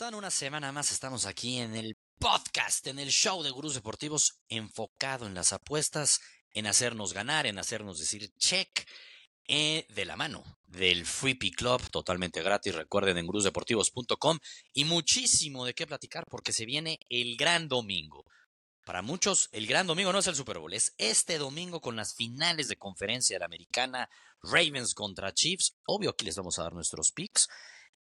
Están? Una semana más estamos aquí en el podcast, en el show de Gurús Deportivos, enfocado en las apuestas, en hacernos ganar, en hacernos decir check, eh, de la mano del Free Club, totalmente gratis, recuerden en gurusdeportivos.com y muchísimo de qué platicar porque se viene el gran domingo. Para muchos, el gran domingo no es el Super Bowl, es este domingo con las finales de conferencia de la americana, Ravens contra Chiefs. Obvio, aquí les vamos a dar nuestros picks.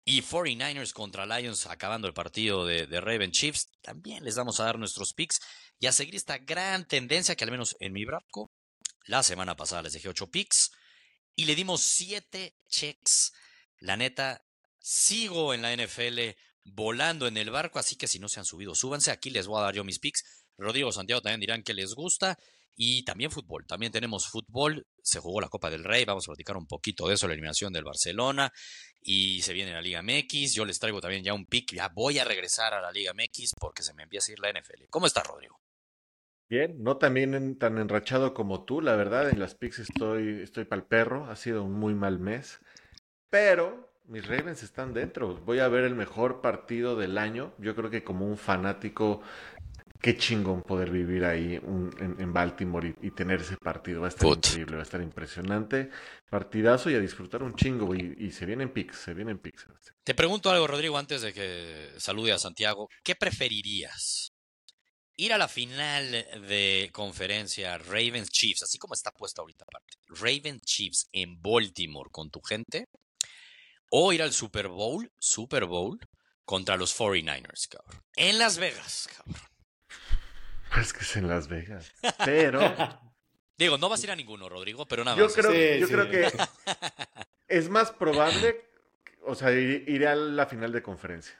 Y 49ers contra Lions acabando el partido de, de, Raven Chiefs. También les vamos a dar nuestros picks y a seguir esta gran tendencia que al menos en mi barco, la semana pasada les dejé 8 picks y le dimos 7 checks. La neta, sigo en la NFL volando en el barco, así que si no se han subido, súbanse. Aquí les voy a dar yo mis picks. Rodrigo Santiago también dirán que les gusta. Y también fútbol, también tenemos fútbol, se jugó la Copa del Rey, vamos a platicar un poquito de eso, la eliminación del Barcelona, y se viene la Liga MX, yo les traigo también ya un pick, ya voy a regresar a la Liga MX porque se me empieza a ir la NFL. ¿Cómo está Rodrigo? Bien, no también tan enrachado como tú, la verdad, en las picks estoy, estoy el perro, ha sido un muy mal mes, pero mis Ravens están dentro, voy a ver el mejor partido del año, yo creo que como un fanático qué chingón poder vivir ahí en, Baltimore y, tener ese partido. Va a estar increíble, va a estar impresionante. Partidazo y a disfrutar un chingo. Y, y se vienen picks, se vienen picks. Te pregunto algo, Rodrigo, antes de que salude a Santiago. ¿Qué preferirías? Ir a la final de conferencia Ravens Chiefs, así como está puesta ahorita aparte. Ravens Chiefs en Baltimore con tu gente. O ir al Super Bowl, Super Bowl, contra los 49ers, cabrón. En Las Vegas, cabrón. Pues que es en Las Vegas. Pero. Digo, no vas a ir a ninguno, Rodrigo, pero nada yo más. Creo, yo creo que es más probable, o sea, iré a la final de conferencia.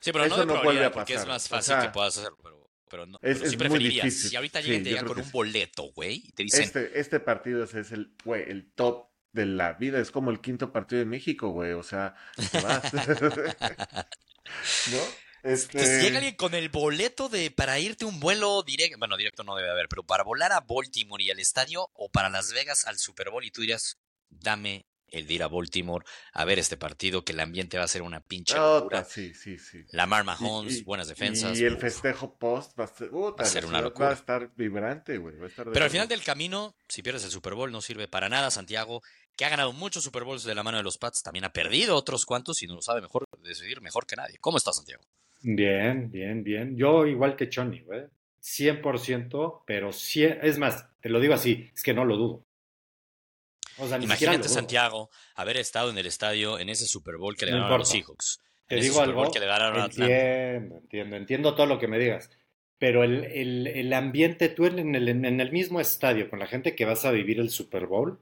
Sí, pero Eso no, vuelve a pasar. porque es más fácil que puedas hacerlo, pero, pero no. Es, pero sí preferirías. Si ahorita llegan, sí, con un boleto, güey, y te dicen. Este, este partido es, es el, güey, el top de la vida. Es como el quinto partido de México, güey. O sea, te vas. ¿No? Este... Entonces llega alguien con el boleto de para irte un vuelo directo, bueno, directo no debe haber, pero para volar a Baltimore y al estadio o para Las Vegas al Super Bowl y tú dirías, dame el de ir a Baltimore a ver este partido, que el ambiente va a ser una pinche locura. Sí, sí, sí. Lamar Mahomes, buenas defensas. Y el festejo post va a ser, va a ser una locura. Va a estar vibrante, güey. Pero al final del camino, si pierdes el Super Bowl, no sirve para nada. Santiago, que ha ganado muchos Super Bowls de la mano de los Pats, también ha perdido otros cuantos y no lo sabe mejor decidir mejor que nadie. ¿Cómo estás, Santiago? Bien, bien, bien. Yo igual que Choni, güey. 100%, pero 100, es más, te lo digo así, es que no lo dudo. O sea, Imagínate, Santiago, haber estado en el estadio en ese Super Bowl que le ganaron a los Seahawks. Te digo algo, que le ganaron entiendo, entiendo, entiendo todo lo que me digas. Pero el, el, el ambiente, tú en el, en el mismo estadio, con la gente que vas a vivir el Super Bowl,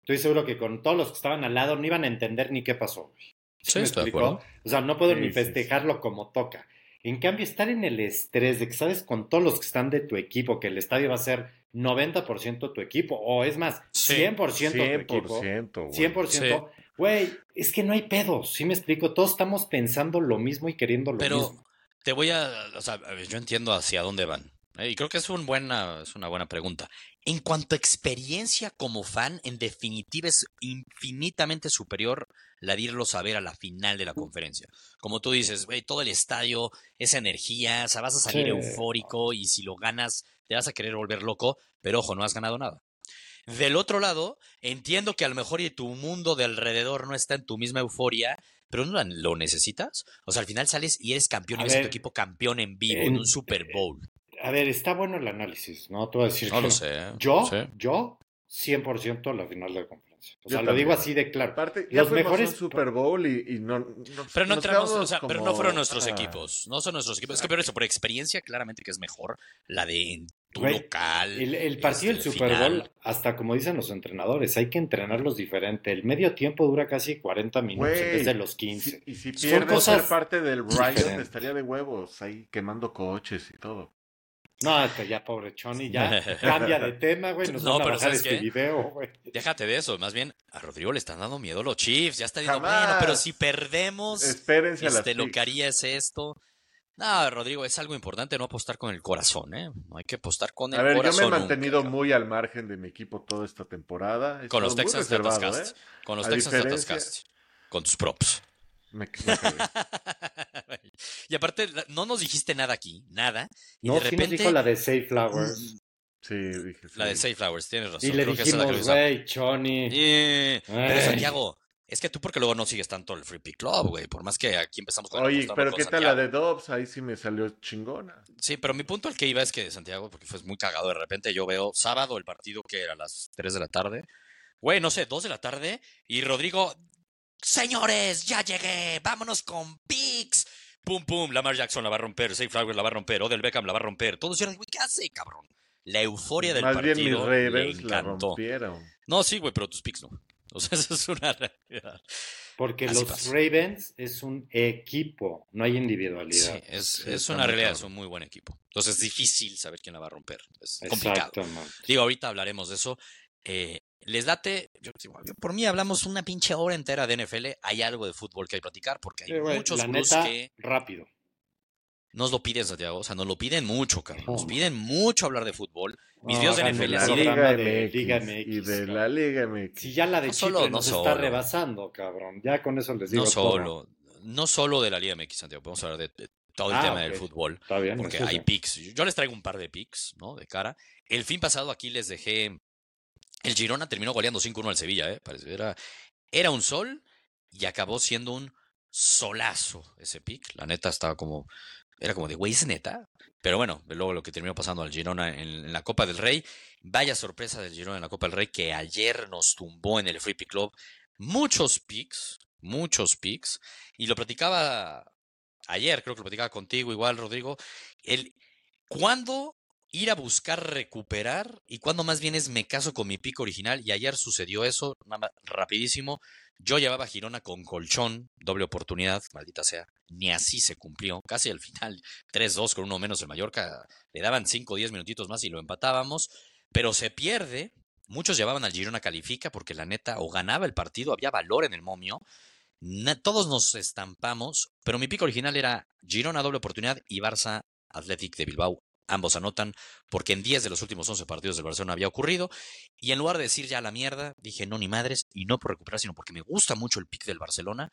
estoy seguro que con todos los que estaban al lado no iban a entender ni qué pasó. Güey. Sí, estoy de acuerdo. O sea, no puedo ni festejarlo como toca. En cambio, estar en el estrés de que sabes con todos los que están de tu equipo que el estadio va a ser 90% tu equipo, o es más, 100%, tu equipo. 100%. Güey, es que no hay pedos, ¿sí me explico? Todos estamos pensando lo mismo y queriendo lo Pero mismo. te voy a, o sea, yo entiendo hacia dónde van. ¿Eh? Y creo que es, un buena, es una buena pregunta. En cuanto a experiencia como fan, en definitiva es infinitamente superior la de irlos a ver a la final de la conferencia. Como tú dices, güey, todo el estadio, esa energía, o sea, vas a salir eufórico y si lo ganas te vas a querer volver loco, pero ojo, no has ganado nada. Del otro lado, entiendo que a lo mejor y tu mundo de alrededor no está en tu misma euforia, pero no lo necesitas. O sea, al final sales y eres campeón y ves a tu equipo campeón en vivo, en, un Super Bowl. A ver, está bueno el análisis, ¿no? Te voy a decir no lo sé. Yo, yo, 100% la final de la conferencia. O sea, lo digo así de claro. Aparte, los mejores Super Bowl y, no, Pero no entramos, o sea, pero no fueron nuestros equipos. No son nuestros equipos. Es que por eso, por experiencia, claramente que es mejor la de tu local. El, partido del este, Super Bowl, hasta como dicen los entrenadores, hay que entrenarlos diferente. El medio tiempo dura casi 40 minutos en vez de los 15. y si pierdes ser parte del Riot, estaría de huevos ahí quemando coches y todo. No, ya pobre Choni, ya cambia de tema, güey. no, pero a este video, güey. Déjate de eso, más bien a Rodrigo le están dando miedo los Chiefs. Ya está diciendo, bueno, pero si perdemos, Espérense este, lo que haría es esto. No, Rodrigo, es algo importante no apostar con el corazón, ¿eh? No hay que apostar con el corazón. A ver, yo me he mantenido muy al margen de mi equipo toda esta temporada. con los Texans te atascaste. ¿eh? Con los Texans te atascaste. Con tus props. Me, y aparte, no nos dijiste nada aquí, nada. Y no, de repente... sí nos dijo la de Safe Flowers. Mm, sí, dije. La de Safe Flowers, tienes razón. Y le dijimos, güey, Choni. Pero Santiago, es que tú porque luego no sigues tanto el Free Pick Club, güey. Por más que aquí empezamos con Oye, pero ¿qué tal la de Dobbs? Ahí sí me salió chingona. Sí, pero mi punto al que iba es que Santiago, porque fue muy cagado, de repente yo veo sábado el partido que era a las 3 de la tarde. Güey, no sé, 2 de la tarde. Y Rodrigo, Señores, ya llegué. Vámonos con Pix. Pum, pum. Lamar Jackson la va a romper. Safe Flowers la va a romper. Odell Beckham la va a romper. Todos dijeron, güey, ¿qué hace, cabrón? La euforia del Más partido. Bien mis Ravens la rompieron. No, sí, güey, pero tus picks no. O sea, eso es una realidad. Porque los Ravens es un equipo, no hay individualidad. Sí, es, es una realidad, es un muy buen equipo. Entonces es difícil saber quién la va a romper. Es complicado. Digo, ahorita hablaremos de eso. Eh, les date, por mí hablamos una pinche hora entera de NFL, hay algo de fútbol que hay que platicar porque hay muchos la que rápido. Nos lo piden, Santiago, o sea, nos lo piden mucho, cabrón. Nos piden mucho hablar de fútbol. Mis videos de NFL. La Liga, de Liga MX, y de la Liga MX. Si ya la de no Chipre nos está rebasando, cabrón. Ya con eso les digo No solo, no solo de la Liga MX, Santiago. Podemos hablar de, todo el ah, tema del fútbol. Está bien, porque hay picks. Yo les traigo un par de picks, ¿no? De cara. El fin pasado aquí les dejé el Girona terminó goleando 5-1 al Sevilla, ¿eh? Era, un sol y acabó siendo un solazo ese pick. La neta estaba como. Era como de, güey, es neta. Pero bueno, luego lo que terminó pasando al Girona en, la Copa del Rey. Vaya sorpresa del Girona en la Copa del Rey que ayer nos tumbó en el Free Pick Club. Muchos picks, muchos picks. Y lo platicaba ayer, creo que lo platicaba contigo igual, Rodrigo. El, ¿Cuándo ir a buscar recuperar y cuando más bien es me caso con mi pico original y ayer sucedió eso, rapidísimo. Yo llevaba Girona con colchón, doble oportunidad, maldita sea, ni así se cumplió. Casi al final, 3-2 con uno menos el Mallorca, le daban 5 o 10 minutitos más y lo empatábamos, pero se pierde. Muchos llevaban al Girona califica porque la neta o ganaba el partido, había valor en el momio. todos nos estampamos, pero mi pico original era Girona doble oportunidad y Barça Athletic de Bilbao Ambos anotan porque en 10 de los últimos 11 partidos del Barcelona había ocurrido. Y en lugar de decir ya la mierda, dije no ni madres y no por recuperar, sino porque me gusta mucho el pick del Barcelona.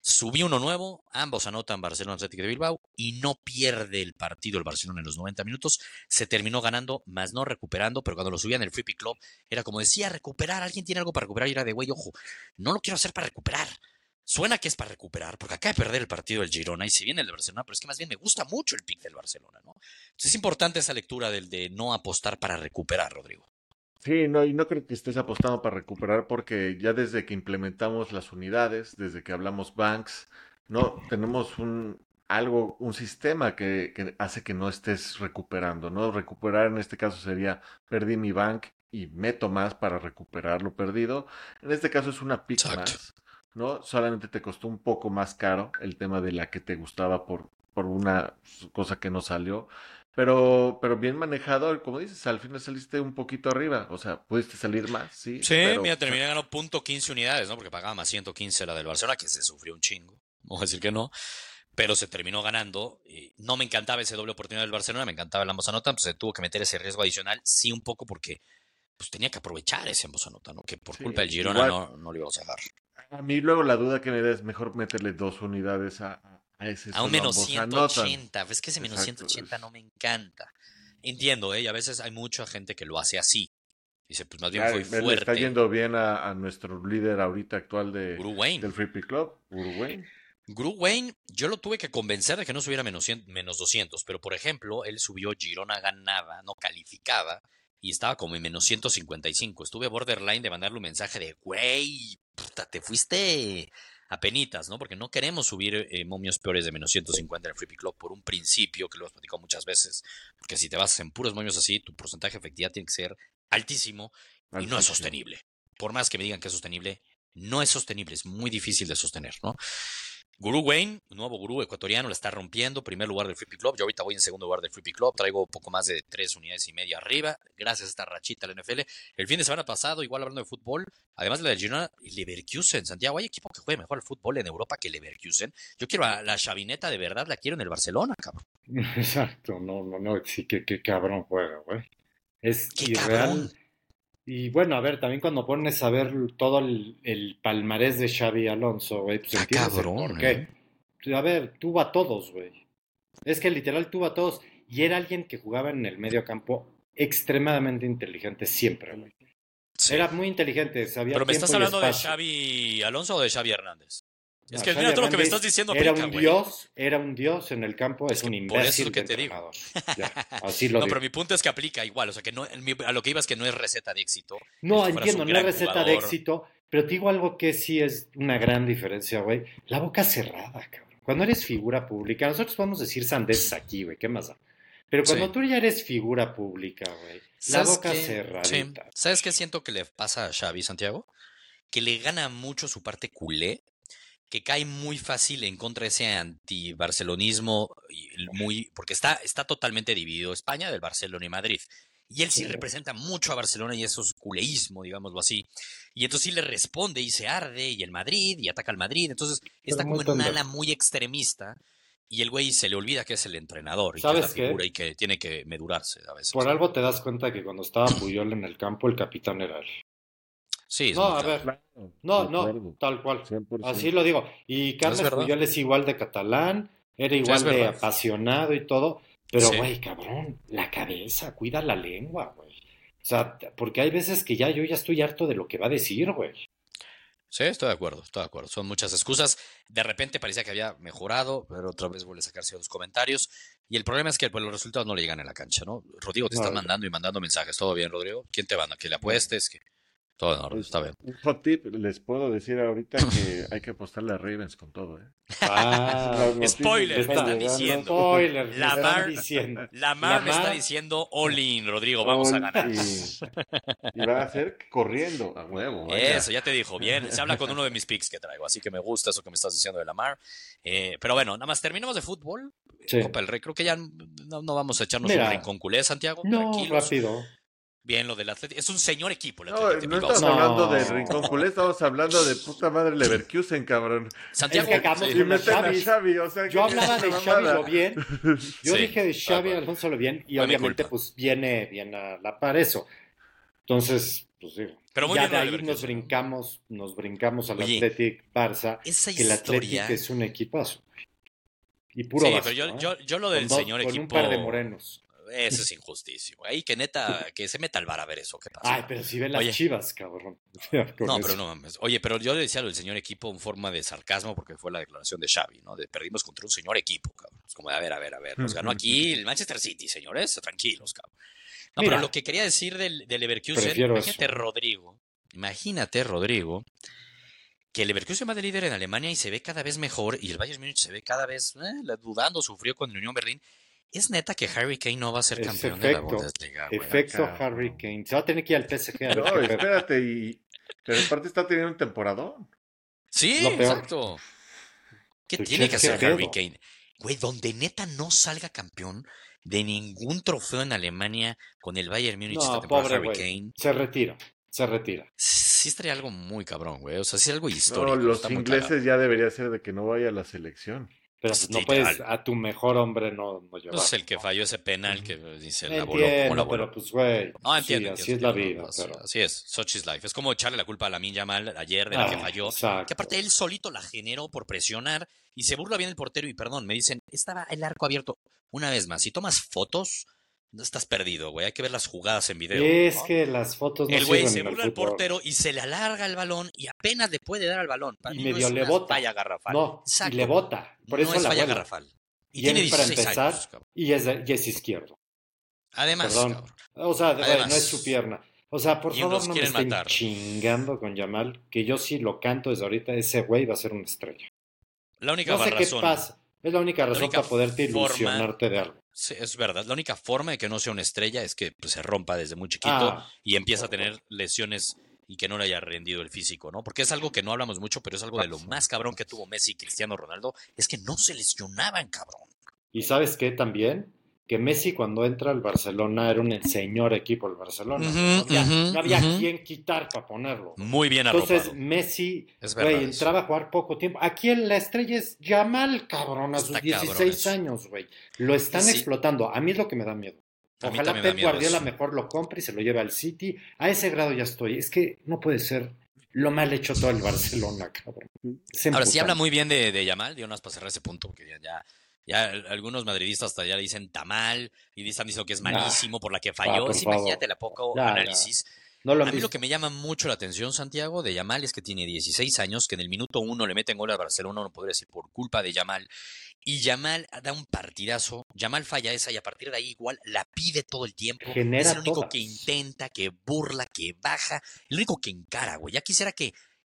Subí uno nuevo, ambos anotan Barcelona Atlético de Bilbao y no pierde el partido el Barcelona en los 90 minutos. Se terminó ganando, más no recuperando, pero cuando lo subía en el Free Pick Club era como decía, recuperar, alguien tiene algo para recuperar y era de güey, ojo, no lo quiero hacer para recuperar. Suena que es para recuperar, porque acaba de perder el partido del Girona y si viene el de Barcelona, pero es que más bien me gusta mucho el pick del Barcelona, ¿no? Entonces es importante esa lectura del de no apostar para recuperar, Rodrigo. Sí, no, y no creo que estés apostando para recuperar porque ya desde que implementamos las unidades, desde que hablamos banks, no tenemos un algo, un sistema que, que hace que no estés recuperando, ¿no? Recuperar en este caso sería perdí mi bank y meto más para recuperar lo perdido. En este caso es una pick más. ¿No? Solamente te costó un poco más caro el tema de la que te gustaba por, por una cosa que no salió. Pero, pero bien manejado, como dices, al final saliste un poquito arriba. O sea, pudiste salir más, sí. Sí, mira, terminé ganando punto 15 unidades, ¿no? Porque pagaba más 115 la del Barcelona, que se sufrió un chingo. Vamos a decir que no. Pero se terminó ganando. Y no me encantaba ese doble oportunidad del Barcelona, me encantaba el ambos anotan, pues se tuvo que meter ese riesgo adicional, sí, un poco porque pues tenía que aprovechar ese ambos anotan, ¿no? Que por culpa del Girona no, no lo íbamos a dejar. A mí luego la duda que me da es mejor meterle dos unidades a, a ese. A un menos 180. Es que ese menos 180 no me encanta. Entiendo, ¿eh? Y a veces hay mucha gente que lo hace así. Dice, pues más bien fue fuerte. Le está yendo bien a, nuestro líder ahorita actual de, del Free Pick Club, Guru Wayne. yo lo tuve que convencer de que no subiera menos, menos 200, pero por ejemplo, él subió Girona ganaba, no calificaba, y estaba como en menos 155. Estuve borderline de mandarle un mensaje de, güey, puta, te fuiste penitas, ¿no? Porque no queremos subir eh, momios peores de menos 150 en el Free Pick Club por un principio que lo hemos platicado muchas veces. Porque si te vas en puros momios así, tu porcentaje de efectividad tiene que ser altísimo y no es sostenible. Por más que me digan que es sostenible, no es sostenible, es muy difícil de sostener, ¿no? Guru Wayne, nuevo gurú ecuatoriano, la está rompiendo. Primer lugar del Pick Club. Yo ahorita voy en segundo lugar del Pick Club. Traigo poco más de tres unidades y media arriba. Gracias a esta rachita del NFL. El fin de semana pasado, igual hablando de fútbol, además de la de Girona, Leverkusen. Santiago, hay equipo que juegue mejor el fútbol en Europa que Leverkusen. Yo quiero a la chavineta de verdad, la quiero en el Barcelona, cabrón. Exacto, no, no, no, sí, que, cabrón juega, güey. Es irreal. Y bueno, a ver, también cuando pones a ver todo el, palmarés de Xavi Alonso, güey, pues cabrón, por qué. ¿eh? A ver, tuvo a todos, güey. Es que literal tuvo a todos. Y era alguien que jugaba en el medio campo extremadamente inteligente siempre, güey. Era muy inteligente, sabía Pero me estás hablando de Xavi Alonso o de Xavi Hernández. Es que mira todo lo que me estás diciendo. Era un dios, era un dios en el campo, es, un imbécil. Por eso es lo que te digo. así lo no, pero mi punto es que aplica igual, o sea que no, a lo que iba es que no es receta de éxito. No, entiendo, no es receta de éxito, pero te digo algo que sí es una gran diferencia, güey. La boca cerrada, cabrón. Cuando eres figura pública, nosotros podemos decir sandeces aquí, güey, ¿qué más da? Pero cuando tú ya eres figura pública, güey, la boca cerrada. ¿Sabes qué siento que le pasa a Xavi Santiago? Que le gana mucho su parte culé que cae muy fácil en contra de ese anti-barcelonismo, muy, porque está, está totalmente dividido España del Barcelona y Madrid. Y él sí representa mucho a Barcelona y eso es culeísmo, digámoslo así. Y entonces sí le responde y se arde, y el Madrid, y ataca al Madrid. Entonces está como en una ala muy extremista. Y el güey se le olvida que es el entrenador y que es la figura y que tiene que medurarse a veces. Por algo te das cuenta que cuando estaba Puyol en el campo, el capitán era él. Sí, no, a ver, no, no, tal cual. Así lo digo. Y Carlos Puyol es igual de catalán, era igual de apasionado y todo, pero güey, cabrón, la cabeza, cuida la lengua, güey. O sea, porque hay veces que ya yo ya estoy harto de lo que va a decir, güey. Sí, estoy de acuerdo, estoy de acuerdo. Son muchas excusas. De repente parecía que había mejorado, pero otra vez vuelve a sacarse los comentarios. Y el problema es que pues, los resultados no le llegan en la cancha, ¿no? Rodrigo te está mandando y mandando mensajes. ¿Todo bien, Rodrigo? ¿Quién te manda? ¿Que le apuestes? que todo pues, está bien. Un hot tip, les puedo decir ahorita que hay que apostarle a Ravens con todo, ¿eh? Ah, spoiler, me están diciendo. Spoiler, la Mar, diciendo. La Mar me está diciendo all in, Rodrigo, vamos a ganar. Y, va a ser corriendo a huevo. Eso, ya te dijo, bien. Se habla con uno de mis picks que traigo, así que me gusta eso que me estás diciendo de la Mar. Eh, pero bueno, nada más terminamos de fútbol. Copa del Rey, creo que ya no, vamos a echarnos un rincón culé, Santiago. No, rápido. Bien, lo del Atlético. Es un señor equipo. no, no estamos hablando de Rincón Culé, estamos hablando de puta madre Leverkusen, cabrón. Santiago, es que Xavi. o sea, yo hablaba de Xavi lo bien. Yo dije de Xavi Alonso lo bien y obviamente pues viene, viene a la par eso. Entonces, pues digo. Pero muy ya de ahí nos brincamos, nos brincamos al Athletic Barça, que el Athletic es un equipazo. Y puro sí, pero yo, yo, yo, lo del señor equipo. Con un par de morenos. Eso es injusticia. Ahí que neta, que se meta al bar a ver eso. ¿Qué pasa? Ay, pero si ven las chivas, cabrón. no, pero no Oye, pero yo le decía del señor equipo en forma de sarcasmo porque fue la declaración de Xavi, ¿no? De perdimos contra un señor equipo, cabrón. Es como de, a ver, a ver, a ver. Nos ganó aquí el Manchester City, señores. Tranquilos, cabrón. No, pero lo que quería decir del, del Leverkusen, imagínate, Rodrigo. Imagínate, Rodrigo que el Leverkusen va de líder en Alemania y se ve cada vez mejor y el Bayern Múnich se ve cada vez eh, dudando, sufrió con el Unión Berlín ¿Es neta que Harry Kane no va a ser campeón de la Bundesliga? Efecto Harry Kane. Se va a tener que ir al PSG. A no, espérate. Y... Pero aparte está teniendo un temporadón. Sí, exacto. ¿Qué tiene que hacer Harry Kane? Güey, donde neta no salga campeón de ningún trofeo en Alemania con el Bayern Múnich no, pobre, Harry Kane. Se retira, se retira. Sí estaría algo muy cabrón, güey. O sea, sí es algo histórico. No, los ingleses ya debería ser de que no vaya a la selección. Pero pues no puedes a tu mejor hombre no, no llevar. Pues el que falló ese penal que dice la voló como la voló. pero pues güey. No, entiendo. así es la vida. Así es, such is life. Es como echarle la culpa a la Minja Mal ayer de la que ah, falló. Que aparte él solito la generó por presionar y se burla bien el portero y perdón, me dicen, estaba el arco abierto. Una vez más, si tomas fotos, no estás perdido, güey. Hay que ver las jugadas en video. Es que las fotos no El güey se burla al portero y se le alarga el balón y apenas le puede dar al balón. y medio le bota. Falla garrafal. No, y le bota. Por eso es falla garrafal. Y, tiene 16 para empezar, y, es, y es izquierdo. Además, Perdón. O sea, no es su pierna. O sea, por Y favor, no me estén matar. chingando con Yamal, que yo sí lo canto desde ahorita, ese güey va a ser una estrella. La única No sé qué razón. pasa. Es la única razón única para poderte forma- ilusionarte de algo. Sí, es verdad. La única forma de que no sea una estrella es que pues, se rompa desde muy chiquito Ah, y empieza a tener lesiones y que no le haya rendido el físico, ¿no? Porque es algo que no hablamos mucho, pero es algo de lo más cabrón que tuvo Messi y Cristiano Ronaldo, es que no se lesionaban, cabrón. y sabes qué también? Que Messi cuando entra al Barcelona era un señor equipo el Barcelona. No había, no ujú. quien quitar para ponerlo. Muy bien Entonces arropado. Messi, güey, entraba a jugar poco tiempo. Aquí en la estrella es Yamal, cabrón, a sus Está cabrón 16 eso. años, güey. Lo están Sí. explotando. A mí es lo que me da miedo. Ojalá Pep Guardiola eso. mejor lo compre y se lo lleve al City. A ese grado ya estoy. Es que no puede ser lo mal hecho todo el Barcelona, cabrón. Ahora sí habla muy bien de, de Yamal, dio unas para cerrar ese punto, porque ya, ya, ya algunos madridistas hasta ya le dicen tamal y están diciendo que es Nah. malísimo por la que falló. Sí, imagínate la poco análisis. No lo han A mí lo que me llama mucho la atención, Santiago, de Yamal es que tiene 16 años, que en el minuto uno le meten gol a Barcelona, no podría decir por culpa de Yamal. Y Yamal da un partidazo, Yamal falla esa y a partir de ahí igual la pide todo el tiempo. Genera es el único todas. que intenta, que burla, que baja, el único que encara, güey. Ya quisiera que,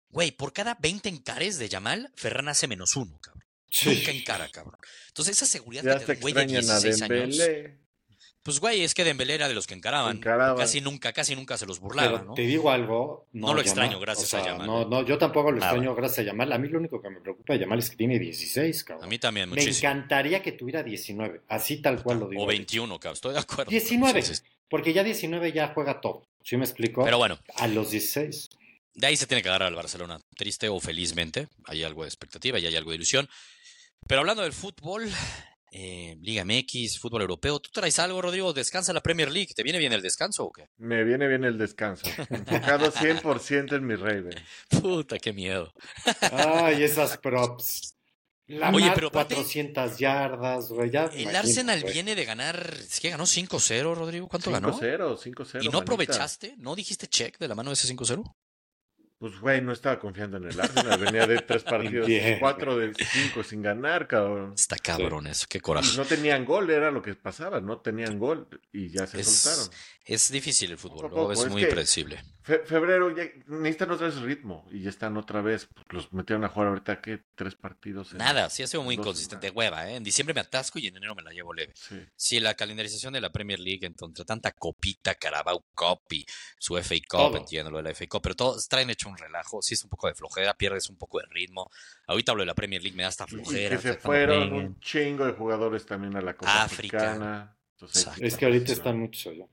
güey, por cada 20 encares de Yamal, Ferran hace menos uno, cabrón. Sí. Nunca encara, cabrón. Entonces esa seguridad Ya que te güey de extrañan a 16 años. Dembélé. Pues güey, es que Dembélé era de los que encaraban. Encaraban. Casi nunca, casi nunca se los burlaba, Pero ¿no? te digo algo. No lo Yamal, extraño, gracias o a Yamal. No, no, yo tampoco lo Nada. extraño gracias a Yamal. A mí lo único que me preocupa de Yamal es que tiene 16, cabrón. A mí también, me muchísimo. encantaría que tuviera 19. Así tal cual lo digo. O 21, cabrón, estoy de acuerdo. 19. Sí, sí, sí. Porque ya 19 ya juega todo. ¿Sí me explico? Pero bueno, A los 16. de ahí se tiene que agarrar al Barcelona. Triste o felizmente. Hay algo de expectativa y hay algo de ilusión. Pero hablando del fútbol, eh, Liga MX, fútbol europeo, ¿tú traes algo, Rodrigo? ¿Descansa la Premier League? ¿Te viene bien el descanso o qué? Me viene bien el descanso. Enfocado 100% en mi Raven. Puta, qué miedo. Ay, esas props. La Oye, pero aparte- 400 yardas, güey. Ya El Arsenal güey. viene de ganar, es que ganó 5-0, Rodrigo. ¿Cuánto ganó? 5-0, 5-0. ¿Y no manita. aprovechaste? ¿No dijiste check de la mano de ese 5-0? Pues, güey, no estaba confiando en el Arsenal. Venía de tres partidos, Entiendo. cuatro de cinco sin ganar, cabrón. Está cabrón eso, qué coraje. Y no tenían gol, era lo que pasaba. No tenían gol y ya se Es, soltaron. Es difícil el fútbol, es es muy. Fe- febrero ya necesitan otra vez ritmo y ya están otra vez. los metieron a jugar ahorita, ¿qué? Tres partidos. en- Nada, sí ha sido muy inconsistente, semanas. hueva, ¿eh? En diciembre me atasco y en enero me la llevo leve. Sí. Sí, la calendarización de la Premier League, entre tanta copita, Carabao Cup y su FA Cup, Todo. entiendo lo de la FA Cup, pero todos traen hecho un relajo, sí es un poco de flojera, pierdes un poco de ritmo. Ahorita hablo de la Premier League, me da hasta Y- y flojera. que se fueron un chingo de jugadores también a la Copa África. Africana. Entonces. Es que ahorita están muchos allá.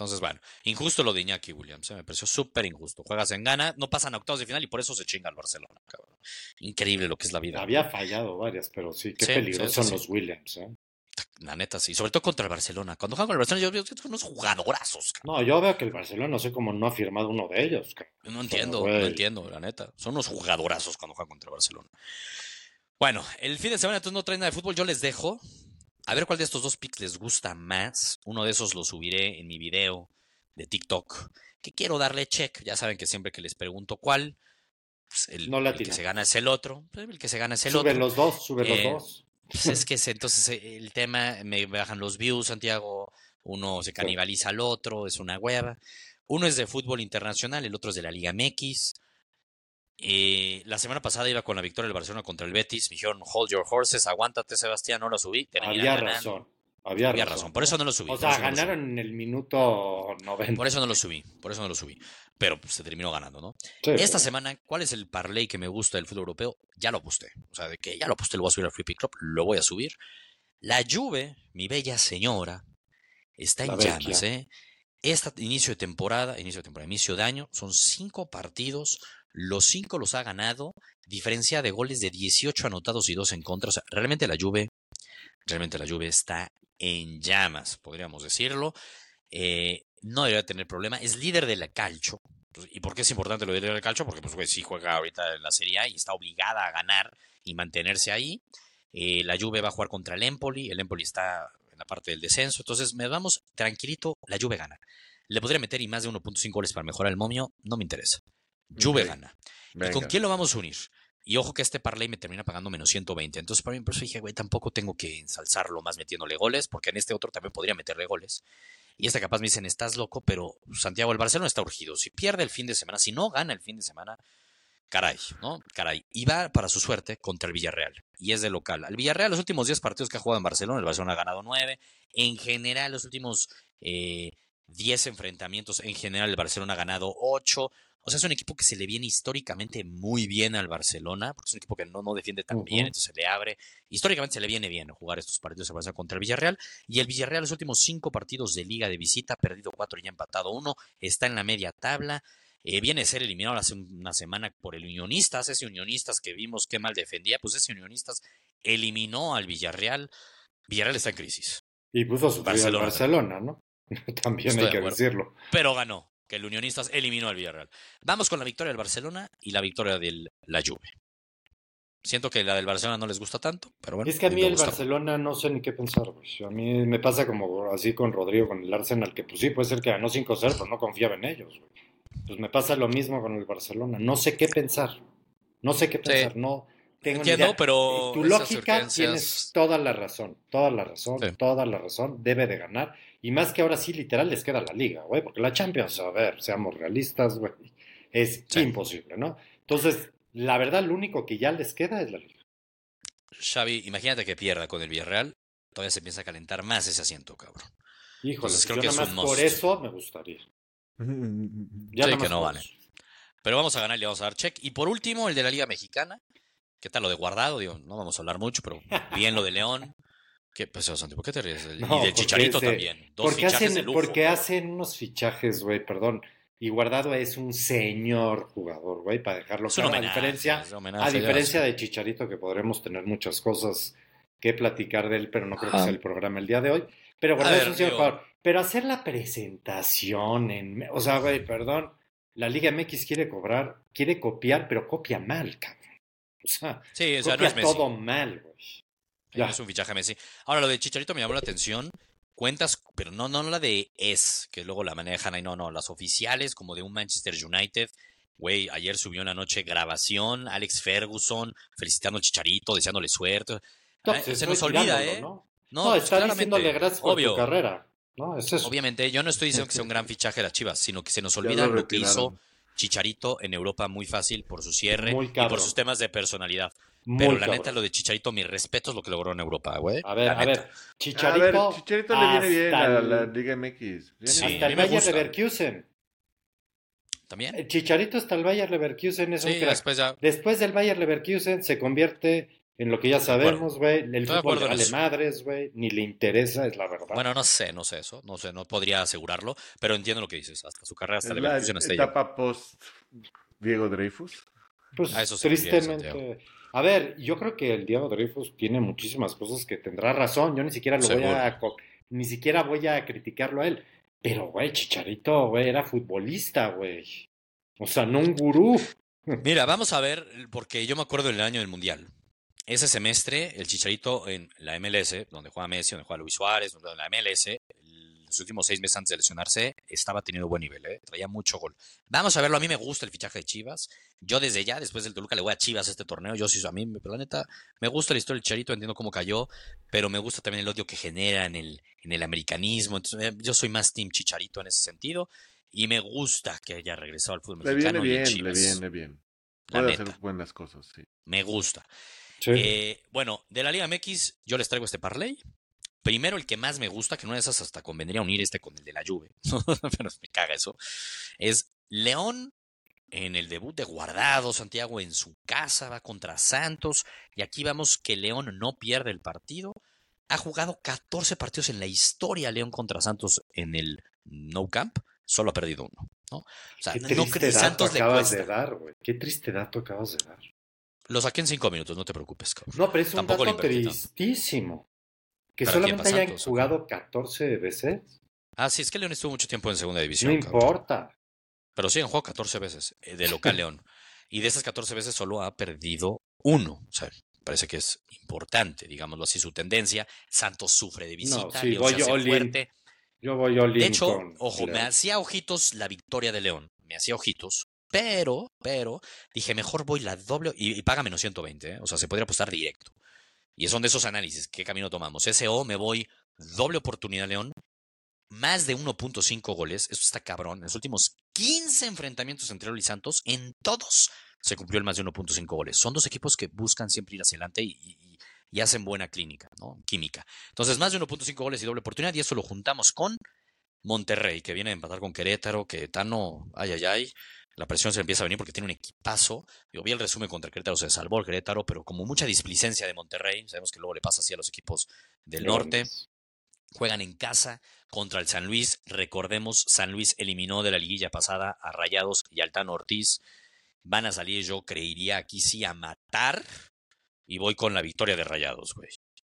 Entonces, bueno, injusto lo de Iñaki Williams, ¿eh? me pareció súper injusto. Juegas en gana, no pasan a octavos de final y por eso se chinga al Barcelona, cabrón. Increíble lo que es la vida. Había fallado varias, pero sí, qué Sí, peligrosos sí, son los Williams, ¿eh? La neta, sí. Sobre todo contra el Barcelona. Cuando juegan con el Barcelona, yo veo que son unos jugadorazos, cabrón. No, yo veo que el Barcelona no sé cómo no ha firmado uno de ellos. cabrón. No entiendo, no entiendo, la neta. Son unos jugadorazos cuando juegan contra el Barcelona. Bueno, el fin de semana entonces no traen nada de fútbol. Yo les dejo. A ver cuál de estos dos picks les gusta más. Uno de esos lo subiré en mi video de TikTok. Que quiero darle check. Ya saben que siempre que les pregunto cuál, pues el, No la el que se gana es el otro. pues El que se gana es el Sube otro. los dos, sube Eh, los dos. Pues es que es- entonces eh, el tema, me bajan los views, Santiago, uno se canibaliza al otro, es una hueva. Uno es de fútbol internacional, el otro es de la Liga MX. Eh, la semana pasada iba con la victoria del Barcelona contra el Betis, me dijeron, hold your horses, aguántate Sebastián, no lo subí. Había razón. Había, Había razón. razón, por eso no lo subí. O sea, no ganaron en el minuto 90. Por eso no lo subí, por eso no lo subí. Pero pues, se terminó ganando, ¿no? Sí, Esta semana, ¿cuál es el parlay que me gusta del fútbol europeo? Ya lo aposté. O sea, de que ya lo aposté, lo voy a subir al Free Pick Club, lo voy a subir. La Juve, mi bella señora, está en llamas, ¿eh? Este inicio de temporada, inicio de temporada, inicio de año, son cinco partidos, los cinco los ha ganado, diferencia de goles de 18 anotados y 2 en contra. O sea, realmente la Juve, realmente la Juve está en llamas, podríamos decirlo. Eh, no debería tener problema. Es líder de la calcio. Pues, ¿Y por qué es importante lo de líder del calcio? Porque pues, juega ahorita en la Serie A y está obligada a ganar y mantenerse ahí. Eh, la Juve va a jugar contra el Empoli. El Empoli está en la parte del descenso. Entonces, me vamos tranquilito. La Juve gana. Le podría meter y más de 1.5 goles para mejorar el momio. No me interesa. Juve gana. ¿Y con quién lo vamos a unir? Y ojo que este parlay me termina pagando menos 120. Entonces, para mí, por eso dije, güey, tampoco tengo que ensalzarlo más metiéndole goles, porque en este otro también podría meterle goles. Y este capaz me dicen, estás loco, pero Santiago, el Barcelona está urgido. Si pierde el fin de semana, si no gana el fin de semana, caray, ¿no? Caray. Y va para su suerte contra el Villarreal. Y es de local. Al Villarreal, los últimos 10 partidos que ha jugado en Barcelona, el Barcelona ha ganado 9. En general, los últimos eh, 10 enfrentamientos, en general, el Barcelona ha ganado 8. O sea, es un equipo que se le viene históricamente muy bien al Barcelona, porque es un equipo que no, no defiende tan bien, entonces se le abre. Históricamente se le viene bien jugar estos partidos de Barcelona contra el Villarreal. Y el Villarreal, los últimos cinco partidos de liga de visita, ha perdido cuatro y ha empatado uno, está en la media tabla. Eh, viene a ser eliminado hace una semana por el Unionistas, ese Unionistas que vimos qué mal defendía, pues ese Unionistas eliminó al Villarreal. Villarreal está en crisis. Y puso su Barcelona, Barcelona ¿no? También hay que decirlo. Pero ganó que el Unionistas eliminó al Villarreal. Vamos con la victoria del Barcelona y la victoria de la Juve. Siento que la del Barcelona no les gusta tanto, pero bueno. Es que a mí el Barcelona no sé ni qué pensar, A mí me pasa como así con Rodrigo, con el Arsenal, que pues sí, puede ser que ganó 5-0, pero no confiaba en ellos, Pues me pasa lo mismo con el Barcelona. No sé qué pensar. No sé qué pensar. No tengo Entiendo, ni idea. pero. Tu lógica tienes toda la razón. Toda la razón. Toda la razón. Debe de ganar. Y más que ahora sí, literal, les queda la liga, güey, porque la Champions, a ver, seamos realistas, güey, es imposible, ¿no? Entonces, la verdad, lo único que ya les queda es la liga. Xavi, imagínate que pierda con el Villarreal, todavía se empieza a calentar más ese asiento, cabrón. Híjole, creo yo que nada más por eso me gustaría. ya sí, que no vale. Pero vamos a ganar y le vamos a dar check. Y por último, el de la Liga Mexicana. ¿Qué tal lo de guardado? Digo, no vamos a hablar mucho, pero bien lo de León. ¿Qué pasó, Santi? ¿Por qué te ríes? y del Chicharito también. Dos porque hacen, Porque hacen unos fichajes, güey, perdón. Y Guardado es un señor jugador, güey, para dejarlo claro. a diferencia, a diferencia de Chicharito, que podremos tener muchas cosas que platicar de él, pero no creo que sea el programa el día de hoy. Pero Guardado es un señor jugador. Pero hacer la presentación en... O sea, güey, perdón. La Liga MX quiere cobrar, quiere copiar, pero copia mal, cabrón. O sea, sí, o sea copia no es todo mal, güey. Es un fichaje Messi. Ahora, lo de Chicharito me llamó la atención. Cuentas, pero no, no la de es, que luego la manejan ahí, no, no, las oficiales, como de un Manchester United. Güey, ayer subió una noche grabación, Alex Ferguson, felicitando al Chicharito, deseándole suerte. Ah, se nos olvida, ¿eh? ¿no? No, pues está diciéndole gracias por tu carrera. No, es eso. Obviamente, yo no estoy diciendo que sea un gran fichaje de las Chivas, sino que se nos olvida lo, que hizo Chicharito en Europa muy fácil por su cierre y por sus temas de personalidad. Pero la neta, lo de Chicharito, mi respeto es lo que logró en Europa, güey. A ver, a ver. Chicharito. Chicharito le viene bien a la, Liga MX. Sí, hasta el Bayer Leverkusen. ¿También? El Chicharito hasta el Bayer Leverkusen es un crack. Después, ya... después del Bayer Leverkusen se convierte en lo que ya sabemos, güey. El fútbol vale madres, güey. Ni le interesa, es la verdad. Bueno, no sé, no sé eso. No sé, no podría asegurarlo. Pero entiendo lo que dices. Hasta su carrera, hasta Leverkusen. hasta etapa post Diego Dreyfus. Pues a eso tristemente. A ver, yo creo que el Diego Dreyfus tiene muchísimas cosas que tendrá razón. Yo ni siquiera lo voy a ni siquiera voy a criticarlo a él. Pero, güey, Chicharito, güey, era futbolista, güey. O sea, no un gurú. Mira, vamos a ver, porque yo me acuerdo del año del Mundial. Ese semestre, el Chicharito en la MLS, donde juega Messi, donde juega Luis Suárez, donde en la MLS, los últimos seis meses antes de lesionarse, estaba teniendo buen nivel, ¿eh? traía mucho gol. Vamos a verlo, a mí me gusta el fichaje de Chivas. Yo desde ya, después del Toluca, le voy a Chivas a este torneo. Yo sí, a mí, la neta, me gusta la historia del Chicharito, entiendo cómo cayó, pero me gusta también el odio que genera en el, en el americanismo. Entonces, eh, yo soy más Team Chicharito en ese sentido y me gusta que haya regresado al fútbol mexicano. Le viene bien, le viene bien. Puede hacer buenas cosas, sí. Me gusta. Eh, bueno, de la Liga MX, yo les traigo este parlay. Primero, el que más me gusta, que no es esas hasta convendría unir este con el de la Juve, pero me caga eso, es León en el debut de Guardado, Santiago en su casa, va contra Santos, y aquí vamos que León no pierde el partido. Ha jugado 14 partidos en la historia León contra Santos en el No Camp, solo ha perdido uno. ¿no? O sea, Qué no Santos acabas de dar, güey. Qué triste dato acabas de dar. Lo saqué en cinco minutos, no te preocupes. No, pero es un dato tristísimo. Que solamente hayan jugado 14 veces. Ah, sí, es que León estuvo mucho tiempo en segunda división. No importa. Pero sí, han jugado 14 veces eh, de local León. Y de esas 14 veces solo ha perdido uno. O sea, parece que es importante, digámoslo así, su tendencia. Santos sufre de visita. No, sí, voy yo fuerte. Yo voy all De hecho, ojo, me hacía ojitos la victoria de León. Me hacía ojitos. Pero, pero, dije, mejor voy la doble y, paga menos 120. ¿eh? O sea, se podría apostar directo. Y son de esos análisis. ¿Qué camino tomamos? SO, me voy doble oportunidad León más de 1.5 goles. Esto está cabrón. En los últimos 15 enfrentamientos entre él y Santos, en todos se cumplió el más de 1.5 goles. Son dos equipos que buscan siempre ir hacia adelante y, hacen buena clínica, ¿no? Química. Entonces, más de 1.5 goles y doble oportunidad, y eso lo juntamos con Monterrey, que viene a empatar con Querétaro, que Tano, ay, ay, ay, la presión se empieza a venir porque tiene un equipazo. Yo vi el resumen contra Querétaro, se salvó el Querétaro, pero como mucha displicencia de Monterrey, sabemos que luego le pasa así a los equipos del norte. Juegan en casa contra el San Luis. Recordemos, San Luis eliminó de la liguilla pasada a Rayados y Altano Ortiz. Van a salir, yo creería, aquí sí a matar. Y voy con la victoria de Rayados, güey.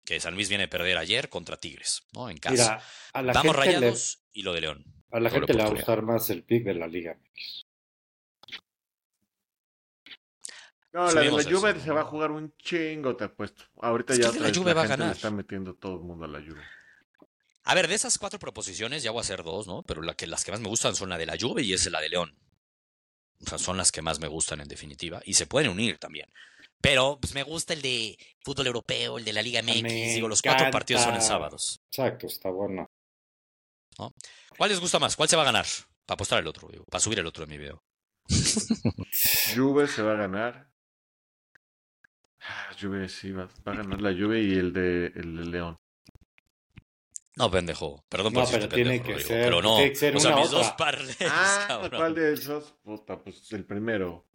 Que San Luis viene a perder ayer contra Tigres, ¿no? En casa. Vamos Rayados y lo de León. A la gente le va a gustar más el pick de la Liga No, la de la Juve se va a jugar un chingo, te apuesto. Ahorita ya la, Juve va a ganar. le está metiendo todo el mundo a la Juve. A ver, de esas cuatro proposiciones, ya voy a hacer dos, ¿no? Pero la que, las que más me gustan son la de la Juve y es la de León. O sea, son las que más me gustan en definitiva. Y se pueden unir también. Pero pues me gusta el de fútbol europeo, el de la Liga MX. Digo, los cuatro partidos son en sábados. Exacto, está bueno. ¿Cuál les gusta más? ¿Cuál se va a ganar? Para apostar el otro, para subir el otro de mi video. Juve se va a ganar. Ah, Juve sí, va, a ganar la Juve y el de, el de León. No, pendejo. Perdón por no, pero tiene que ser, pero no. Que ser o sea, mis dos pares. Ah, ¿cuál de esos? Puta, pues el primero.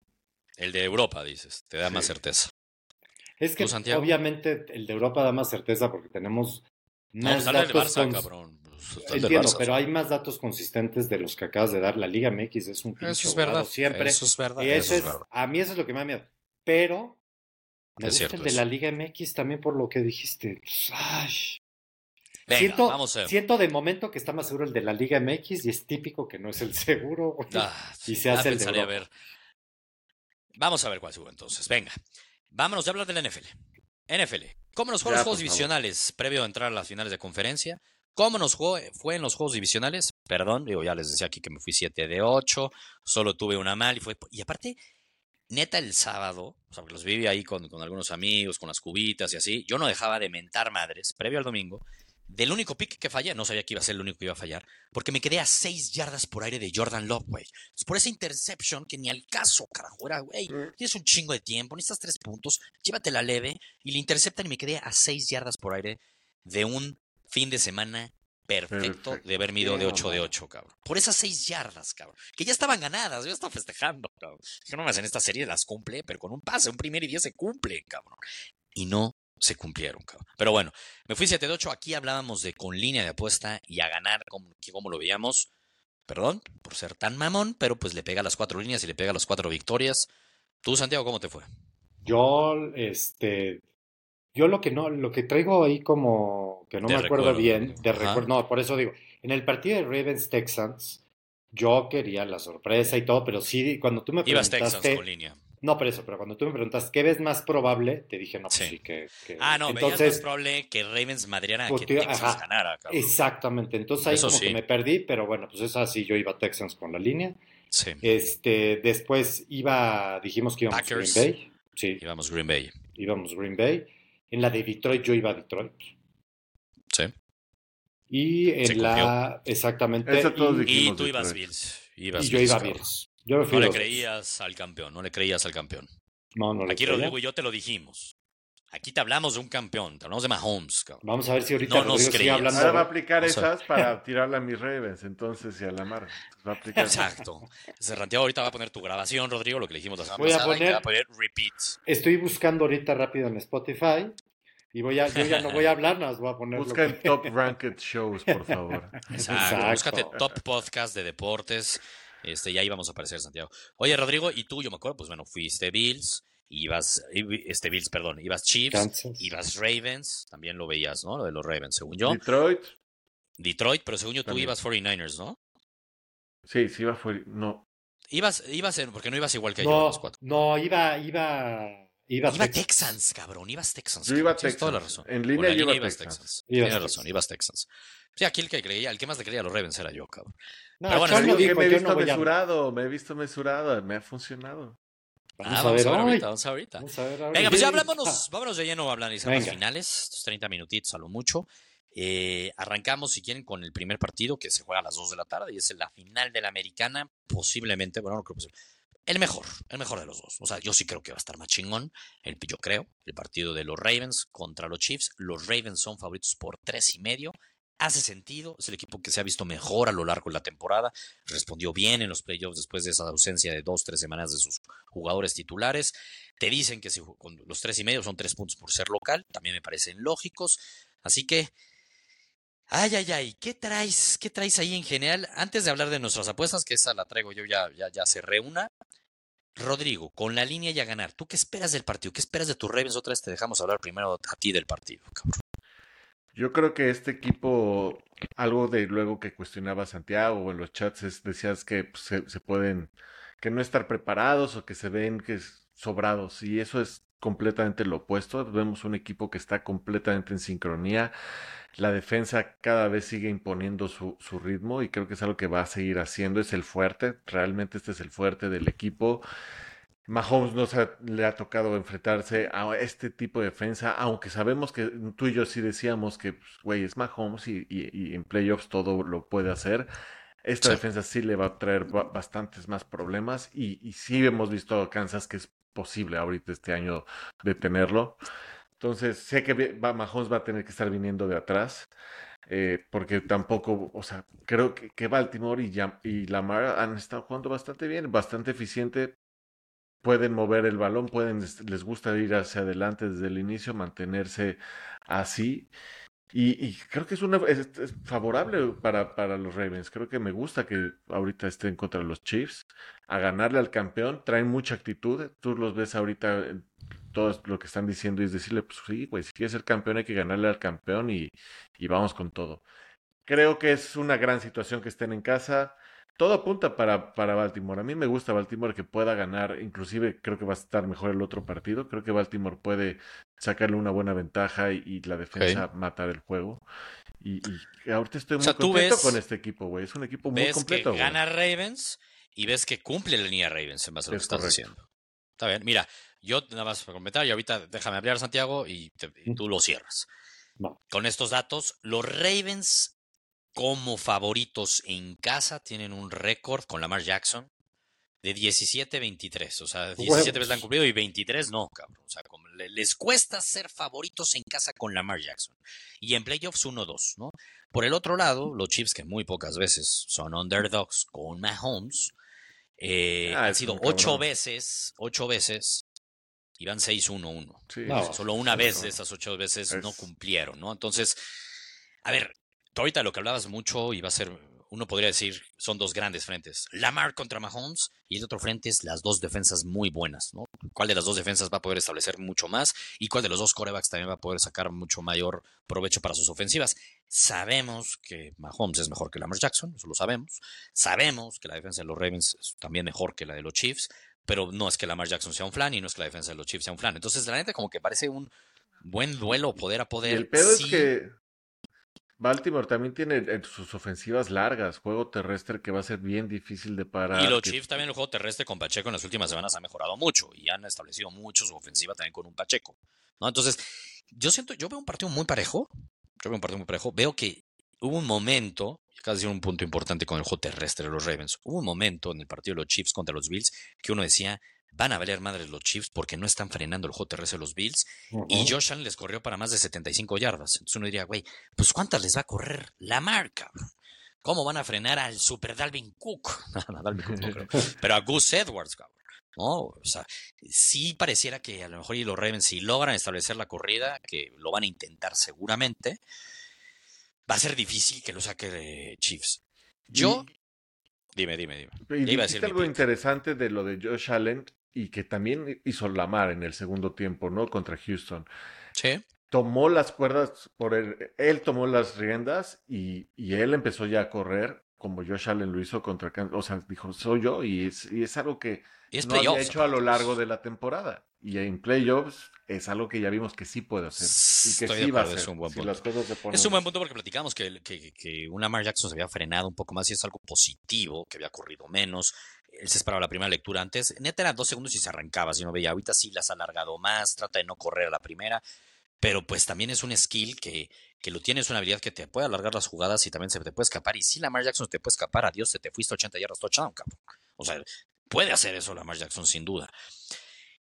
El de Europa, dices. Te da más certeza. Es que obviamente el de Europa da más certeza porque tenemos más no, datos. Barça, cabrón. Pues, Entiendo, pero hay más datos consistentes de los que acabas de dar. La Liga MX es un Eso es verdad. Siempre. Eso es verdad. Y eso es, a mí eso es lo que me da miedo. Pero me gusta el de la Liga MX también por lo que dijiste. Ay, siento, siento de momento que está más seguro el de la Liga MX y es típico que no es el seguro. Ah, y se hace el de ver. Vamos a ver cuál subo entonces. Venga, vámonos a hablar de la NFL. NFL, ¿cómo nos fueron los juegos divisionales previo a entrar a las finales de conferencia? ¿Cómo nos fue, fue en los juegos divisionales? Perdón, digo, ya les decía aquí que me fui 7 de 8, solo tuve una mal y fue... Y aparte, neta el sábado, o sea, los viví ahí con, con, algunos amigos, con las cubitas y así, yo no dejaba de mentar madres, previo al domingo, del único pick que fallé, no sabía que iba a ser el único que iba a fallar, porque me quedé a seis yardas por aire de Jordan Love, güey. Por esa interception que ni al caso, carajo, era, güey, mm. tienes un chingo de tiempo, necesitas tres puntos, llévatela leve, y le interceptan y me quedé a seis yardas por aire de un fin de semana perfecto, de haber mido de 8 de 8, cabrón. Por esas seis yardas, cabrón. Que ya estaban ganadas, yo estaba festejando, cabrón. Que no más en esta serie las cumple, pero con un pase, un primer y diez se cumple, cabrón. Y no se cumplieron, cabrón. Pero bueno, me fui 7 de 8. Aquí hablábamos de con línea de apuesta y a ganar, como, como lo veíamos. Perdón por ser tan mamón, pero pues le pega las cuatro líneas y le pega las cuatro victorias. Tú, Santiago, ¿cómo te fue? Yo, este, yo lo que no, lo que traigo ahí como que no me acuerdo bien, de recuerdo, no, por eso digo, en el partido de Ravens Texans, yo quería la sorpresa y todo, pero sí, cuando tú me Ibas preguntaste, Texans con línea. No, pero eso, pero cuando tú me preguntas qué ves más probable, te dije, no, pues sí, que, Ah, no, entonces, veías más probable que Ravens madriara que Texans ganara. Cabrón. Exactamente, entonces ahí como que me perdí, pero bueno, pues es así, yo iba a Texans con la línea. Sí. Este, después iba, dijimos que íbamos a Green Bay. Sí. Íbamos Green Bay. Íbamos Green Bay. En la de Detroit yo iba a Detroit. Sí. Y en la, exactamente. y, tú ibas Bills. Ibas y yo iba Bills no le creías al campeón, no le creías al campeón. No, no Aquí Rodrigo y yo te lo dijimos. Aquí te hablamos de un campeón, te hablamos de Mahomes. Cabrón. Vamos a ver si ahorita no sigue hablando. Ahora va a aplicar esas para tirarle a mis Ravens, entonces, y a la mar. Va a aplicar Exacto. Santiago ahorita va a poner tu grabación, Rodrigo, lo que le dijimos la semana voy pasada. A poner, va a poner repeats. Estoy buscando ahorita rápido en Spotify. Y voy a, yo ya no voy a hablar, nada voy a poner. Busca en Top Ranked Shows, por favor. Exacto. Búscate Top Podcast de deportes. Este, ya íbamos a aparecer, Santiago. Oye, Rodrigo, y tú, yo me acuerdo, pues bueno, fuiste Bills, ibas, este Bills, perdón, ibas Chiefs, ibas Ravens, también lo veías, ¿no? Lo de los Ravens, según yo. Detroit. Detroit, pero según yo tú ibas 49ers, ¿no? Sí, sí iba no. Ibas, ibas, porque no ibas igual que no, yo, los cuatro. No, iba, iba, Iba, Texans. cabrón, ibas Texans. Yo iba Texans. Toda la razón. En línea, yo iba Texans. Texans. Tienes razón, ibas Texans. Sí, aquí el que creía, el que más le creía a los Ravens era yo, cabrón. No, Pero bueno, que me he visto mesurado, me he visto mesurado, me ha funcionado. Vamos, a, ver ahorita, vamos a ver ahorita. Venga, pues ya hablámonos, vámonos de lleno a hablar las finales, estos 30 minutitos a lo mucho. Eh, arrancamos, si quieren, con el primer partido que se juega a las 2 de la tarde y es la final de la americana. Posiblemente, bueno, no creo que el mejor, el mejor de los dos. O sea, yo sí creo que va a estar más chingón. El, yo creo, el partido de los Ravens contra los Chiefs. Los Ravens son favoritos por tres y medio. Hace sentido, es el equipo que se ha visto mejor a lo largo de la temporada. Respondió bien en los playoffs después de esa ausencia de dos, tres semanas de sus jugadores titulares. Te dicen que si, con los tres y medio son tres puntos por ser local, también me parecen lógicos. Así que Ay, ay, ay, ¿qué traes? ¿Qué traes ahí en general? Antes de hablar de nuestras apuestas, que esa la traigo yo ya, ya, ya cerré una. Rodrigo, con la línea ya ganar, ¿tú qué esperas del partido? ¿Qué esperas de tus Ravens? Otra vez te dejamos hablar primero a ti del partido, cabrón. Yo creo que este equipo, algo de luego que cuestionaba Santiago en los chats, decías que pues, se, se, pueden, que no estar preparados o que se ven que es sobrados. Y eso es completamente lo opuesto. Vemos un equipo que está completamente en sincronía. La defensa cada vez sigue imponiendo su, su, ritmo y creo que es algo que va a seguir haciendo. Es el fuerte, realmente este es el fuerte del equipo. Mahomes no se le ha tocado enfrentarse a este tipo de defensa, aunque sabemos que tú y yo sí decíamos que, pues, güey, es Mahomes y, y, en playoffs todo lo puede hacer. Esta defensa sí le va a traer bastantes más problemas y, y sí hemos visto a Kansas que es posible ahorita este año detenerlo. Entonces, sé que Mahomes va a tener que estar viniendo de atrás, eh, porque tampoco, o sea, creo que, que Baltimore y, y Lamar han estado jugando bastante bien, bastante eficiente. Pueden mover el balón, pueden, les gusta ir hacia adelante desde el inicio, mantenerse así. Y, creo que es una favorable para, para, los Ravens. Creo que me gusta que ahorita estén contra los Chiefs. A ganarle al campeón, traen mucha actitud. Tú los ves ahorita, todo lo que están diciendo y es decirle, pues sí, güey, si quieres ser campeón hay que ganarle al campeón y, y vamos con todo. Creo que es una gran situación que estén en casa todo apunta para, para Baltimore. A mí me gusta Baltimore que pueda ganar, inclusive creo que va a estar mejor el otro partido. Creo que Baltimore puede sacarle una buena ventaja y, la defensa matar el juego. Y, ahorita estoy muy contento con este equipo, güey. Es un equipo muy completo. Que gana Ravens y ves que cumple la línea Ravens en base a lo que estás diciendo. Está bien. Mira, yo nada más para comentar y ahorita déjame hablar, Santiago, y, tú lo cierras. Con estos datos, los Ravens como favoritos en casa tienen un récord con Lamar Jackson de 17-23. O sea, 17 veces la han cumplido y 23 no, cabrón. O sea, como les cuesta ser favoritos en casa con Lamar Jackson. Y en playoffs 1-2, ¿no? Por el otro lado, los Chiefs, que muy pocas veces son underdogs con Mahomes, eh, ah, han sido ocho veces, ocho veces, y van 6-1-1. solo una vez de esas ocho veces no cumplieron, ¿no? Entonces, a ver, ahorita lo que hablabas mucho y va a ser, uno podría decir, son dos grandes frentes. Lamar contra Mahomes y el otro frente es las dos defensas muy buenas, ¿no? ¿Cuál de las dos defensas va a poder establecer mucho más y cuál de los dos corebacks también va a poder sacar mucho mayor provecho para sus ofensivas? Sabemos que Mahomes es mejor que Lamar Jackson, eso lo sabemos. Sabemos que la defensa de los Ravens es también mejor que la de los Chiefs, pero no es que Lamar Jackson sea un flan y no es que la defensa de los Chiefs sea un flan. Entonces, la neta como que parece un buen duelo poder a poder. el pedo es que Baltimore también tiene eh, sus ofensivas largas, juego terrestre que va a ser bien difícil de parar. Y los Chiefs también el juego terrestre con Pacheco en las últimas semanas ha mejorado mucho y han establecido mucho su ofensiva también con un Pacheco. ¿no? Entonces, yo siento, yo veo un partido muy parejo, yo veo un partido muy parejo, veo que hubo un momento, decir un punto importante con el juego terrestre de los Ravens, hubo un momento en el partido de los Chiefs contra los Bills que uno decía, van a valer madres los Chiefs porque no están frenando el JRS de los Bills. Y Josh Allen les corrió para más de 75 yardas. Entonces uno diría, güey, pues ¿cuántas les va a correr la marca? ¿Cómo van a frenar al Super Dalvin Cook? Pero a Gus Edwards, cabrón. No, o sea, sí pareciera que a lo mejor y los Ravens, si logran establecer la corrida, que lo van a intentar seguramente, va a ser difícil que lo saque de Chiefs. Yo, dime, dime, dime. Y algo interesante de lo de Josh Allen y que también hizo Lamar en el segundo tiempo, ¿no? Contra Houston. Sí. Tomó las cuerdas por él, él tomó las riendas y, y, él empezó ya a correr como Josh Allen lo hizo contra o sea, dijo, soy yo y es, y es algo que no había hecho a lo largo de la temporada. Y en playoffs es algo que ya vimos que sí puede hacer. Y que sí va a hacer. Es un buen punto. es un buen punto porque platicamos que, que, que una Lamar Jackson se había frenado un poco más y es algo positivo, que había corrido menos él se esperaba la primera lectura antes. Neta era dos segundos y se arrancaba, si no veía. Ahorita sí las ha alargado más, trata de no correr a la primera. pero pues también es un skill que, que lo tienes, una habilidad que te puede alargar las jugadas y también se te puede escapar. Y si Lamar Jackson te puede escapar, adiós, se te fuiste 80 yardas touchdown, cabrón. O sea, puede hacer eso Lamar Jackson sin duda.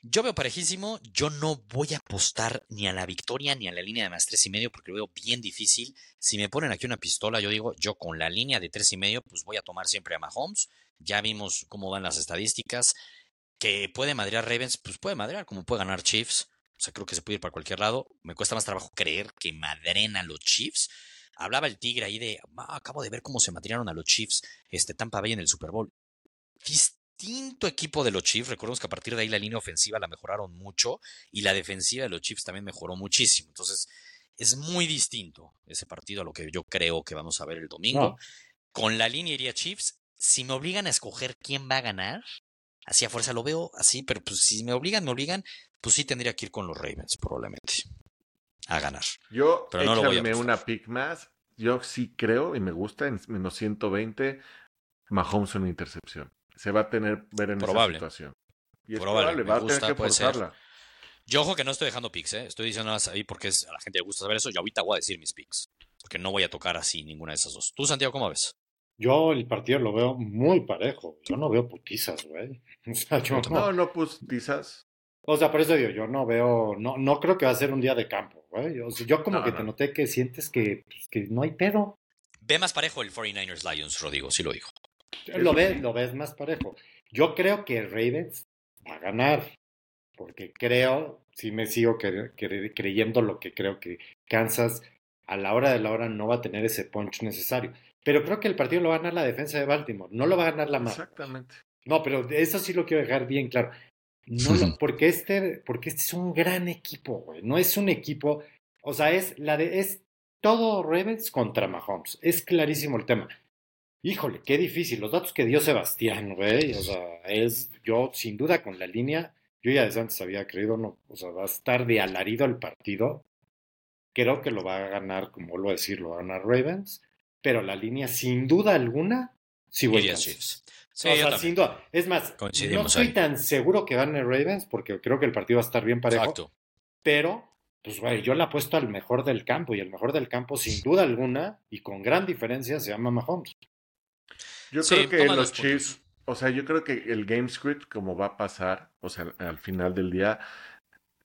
Yo veo parejísimo, yo no voy a apostar ni a la victoria ni a la línea de más tres y medio porque lo veo bien difícil. Si me ponen aquí una pistola, yo digo, yo con la línea de tres y medio, pues voy a tomar siempre a Mahomes. Ya vimos cómo van las estadísticas. Que puede madrear Ravens, pues puede madrear, como puede ganar Chiefs. O sea, creo que se puede ir para cualquier lado. Me cuesta más trabajo creer que madren a los Chiefs. Hablaba el Tigre ahí de, ah, acabo de ver cómo se madrearon a los Chiefs, este Tampa Bay en el Super Bowl. Distinto equipo de los Chiefs. Recordemos que a partir de ahí la línea ofensiva la mejoraron mucho y la defensiva de los Chiefs también mejoró muchísimo. Entonces, es muy distinto ese partido a lo que yo creo que vamos a ver el domingo. Con la línea iría Chiefs. Si me obligan a escoger quién va a ganar, así a fuerza lo veo así, pero pues si me obligan, me obligan, pues sí tendría que ir con los Ravens, probablemente. A ganar. Yo, pero no lo voy a una pick más. Yo sí creo y me gusta en menos 120 Mahomes una intercepción. Se va a tener ver en probable. esa situación. Y es probable, va a tener que forzarla. Yo ojo que no estoy dejando picks, ¿eh? estoy diciendo ahí porque a la gente le gusta saber eso y ahorita voy a decir mis picks. Porque no voy a tocar así ninguna de esas dos. ¿Tú, Santiago, cómo ves? Yo el partido lo veo muy parejo. Yo no veo putizas, güey. no, no putizas. O sea, por eso digo, yo no veo, no, no creo que va a ser un día de campo, güey. yo como que te noté que sientes que, pues, que no hay pedo. Ve más parejo el 49ers Lions, Rodrigo, sí lo dijo. Lo ves, lo ves más parejo. Yo creo que Ravens va a ganar, porque creo, si me sigo creyendo lo que creo que Kansas a la hora de la hora no va a tener ese punch necesario. Pero creo que el partido lo va a ganar la defensa de Baltimore, no lo va a ganar la más. Exactamente. No, pero eso sí lo quiero dejar bien claro. No, porque este, porque este es un gran equipo, güey. No es un equipo, o sea, es la de, es todo Ravens contra Mahomes. Es clarísimo el tema. Híjole, qué difícil. Los datos que dio Sebastián, güey. O sea, es, yo sin duda con la línea, yo ya desde antes había creído, no, o sea, va a estar de alarido el partido. Creo que lo va a ganar, como vuelvo a decir, lo va a ganar Ravens. Pero la línea, sin duda alguna, sí voy a Sí, sin duda. Es más, no estoy tan seguro que gane Ravens porque creo que el partido va a estar bien parejo. Exacto. Pero, pues, güey, yo le apuesto al mejor del campo y el mejor del campo, sin duda alguna, y con gran diferencia, se llama Mahomes. Yo creo que los Chiefs, o sea, yo creo que el game script, como va a pasar, o sea, al final del día,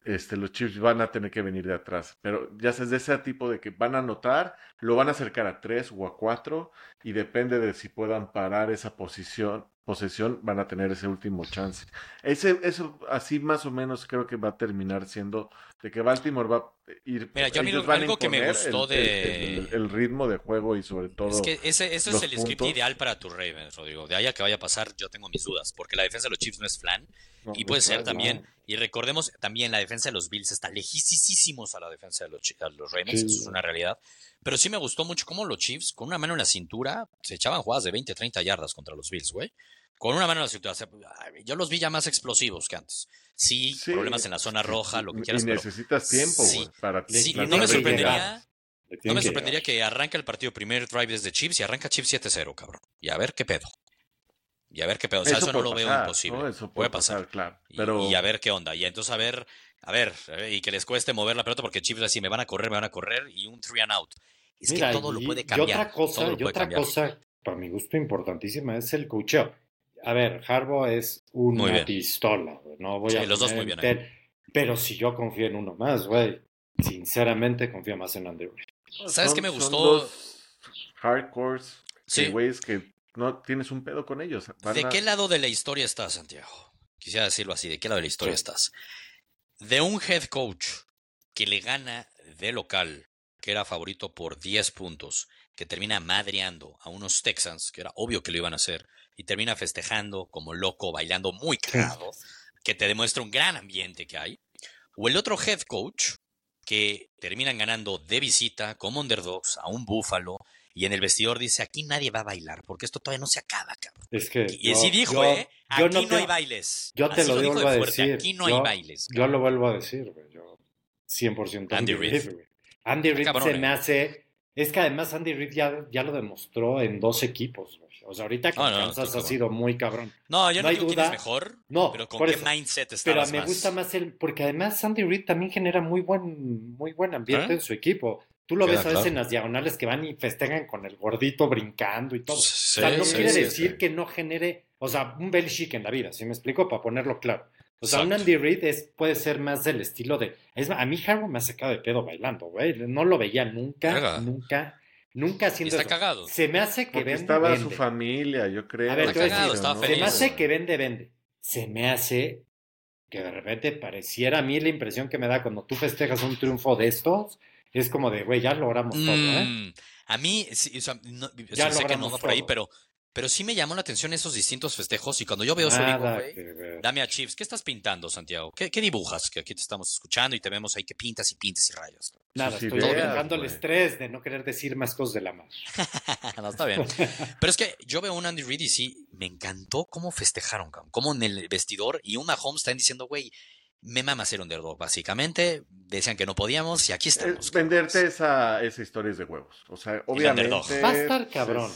este, los Chiefs van a tener que venir de atrás. Pero ya sabes, de ese tipo de que van a anotar, lo van a acercar a tres o a cuatro, y depende de si puedan parar esa posición, posesión, van a tener ese último chance. Ese, eso así más o menos creo que va a terminar siendo de que Baltimore va a ir. Mira, yo a algo que me gustó de. El, ritmo de juego y sobre todo. Es que ese, ese es el script ideal para tu Ravens, Rodrigo. De allá que vaya a pasar, yo tengo mis dudas, porque la defensa de los Chiefs no es flan. y puede ser también. Y recordemos también, la defensa de los Bills está lejísimos a la defensa de los, los Ravens, eso es una realidad. Pero sí me gustó mucho cómo los Chiefs, con una mano en la cintura, se echaban jugadas de 20, 30 yardas contra los Bills, güey. Con una mano en la cintura. yo los vi ya más explosivos que antes. Sí, problemas en la zona roja, lo que quieras. Y necesitas tiempo para sí, no me sorprendería. No me sorprendería que arranque el partido primer drive desde Chiefs y arranca Chiefs 7-0, cabrón. Y a ver qué pedo. Y a ver qué pedo. O sea, eso, no lo veo imposible. Eso puede, pasar, claro. Y, a ver qué onda. Y entonces a ver, a ver, eh, y que les cueste mover la pelota porque Chiefs así me van a correr, me van a correr y un three and out. Es que todo lo puede cambiar. Y otra cosa, y otra cosa, para mi gusto importantísima, es el cocheo. A ver, Harbo es una pistola, no voy a los dos muy bien. Pero si yo confío en uno más, güey, sinceramente confío más en Andrew. ¿Sabes qué me gustó? Son hardcores, sí. güeyes que no tienes un pedo con ellos. ¿De qué lado de la historia estás, Santiago? Quisiera decirlo así, ¿de qué lado de la historia estás? De un head coach que le gana de local, que era favorito por 10 puntos, que termina madreando a unos Texans, que era obvio que lo iban a hacer, y termina festejando como loco, bailando muy cagado, que te demuestra un gran ambiente que hay. O el otro head coach, que terminan ganando de visita como underdogs a un búfalo y en el vestidor dice, aquí nadie va a bailar, porque esto todavía no se acaba, cabrón. Es que y así dijo, ¿eh? Aquí no, hay bailes. Yo te lo, vuelvo a decir. Aquí no hay bailes. Yo lo vuelvo a decir, güey. Yo 100% Andy, Reid. Andy Reid se me hace Es que además Andy Reid ya, ya lo demostró en dos equipos. O sea, ahorita con Kansas ha sido muy cabrón. No, yo no, digo quién es mejor. No, pero con qué mindset Pero me gusta más el. Porque además Andy Reid también genera muy buen, muy buen ambiente ¿Eh? en su equipo. Tú lo ves a veces en las diagonales que van y festejan con el gordito brincando y todo. o sea, no quiere decir que no genere, o sea, un Belichick en la vida, ¿sí me explico? Para ponerlo claro. O sea, un Andy Reid es, puede ser más del estilo de. Es, a mí Harrow me ha sacado de pedo bailando, güey. No lo veía nunca, nunca, nunca haciendo. está cagado. Se me hace que vende. Estaba su familia, yo creo. A ver, cagado, Se me hace que vende, vende. Se me hace que de repente pareciera a mí la impresión que me da cuando tú festejas un triunfo de estos es como de, güey, ya logramos todo, ¿eh? Mm, a mí, sí, o sea, no, ya sé que no va por ahí, pero, pero sí me llamó la atención esos distintos festejos y cuando yo veo eso digo, güey, dame a Chips, ¿qué estás pintando, Santiago? ¿Qué, ¿Qué, dibujas? Que aquí te estamos escuchando y te vemos ahí que pintas y pintas y rayos. Nada, estoy vengando el estrés de no querer decir más cosas de la madre. no, está bien. Pero es que yo veo un Andy Reid y sí, me encantó cómo festejaron, cómo en el vestidor y un Mahomes están diciendo, güey, me mama ser underdog, básicamente. Decían que no podíamos y aquí estamos. venderte esa, esa historia es de huevos. O sea, obviamente. Va a estar cabrón.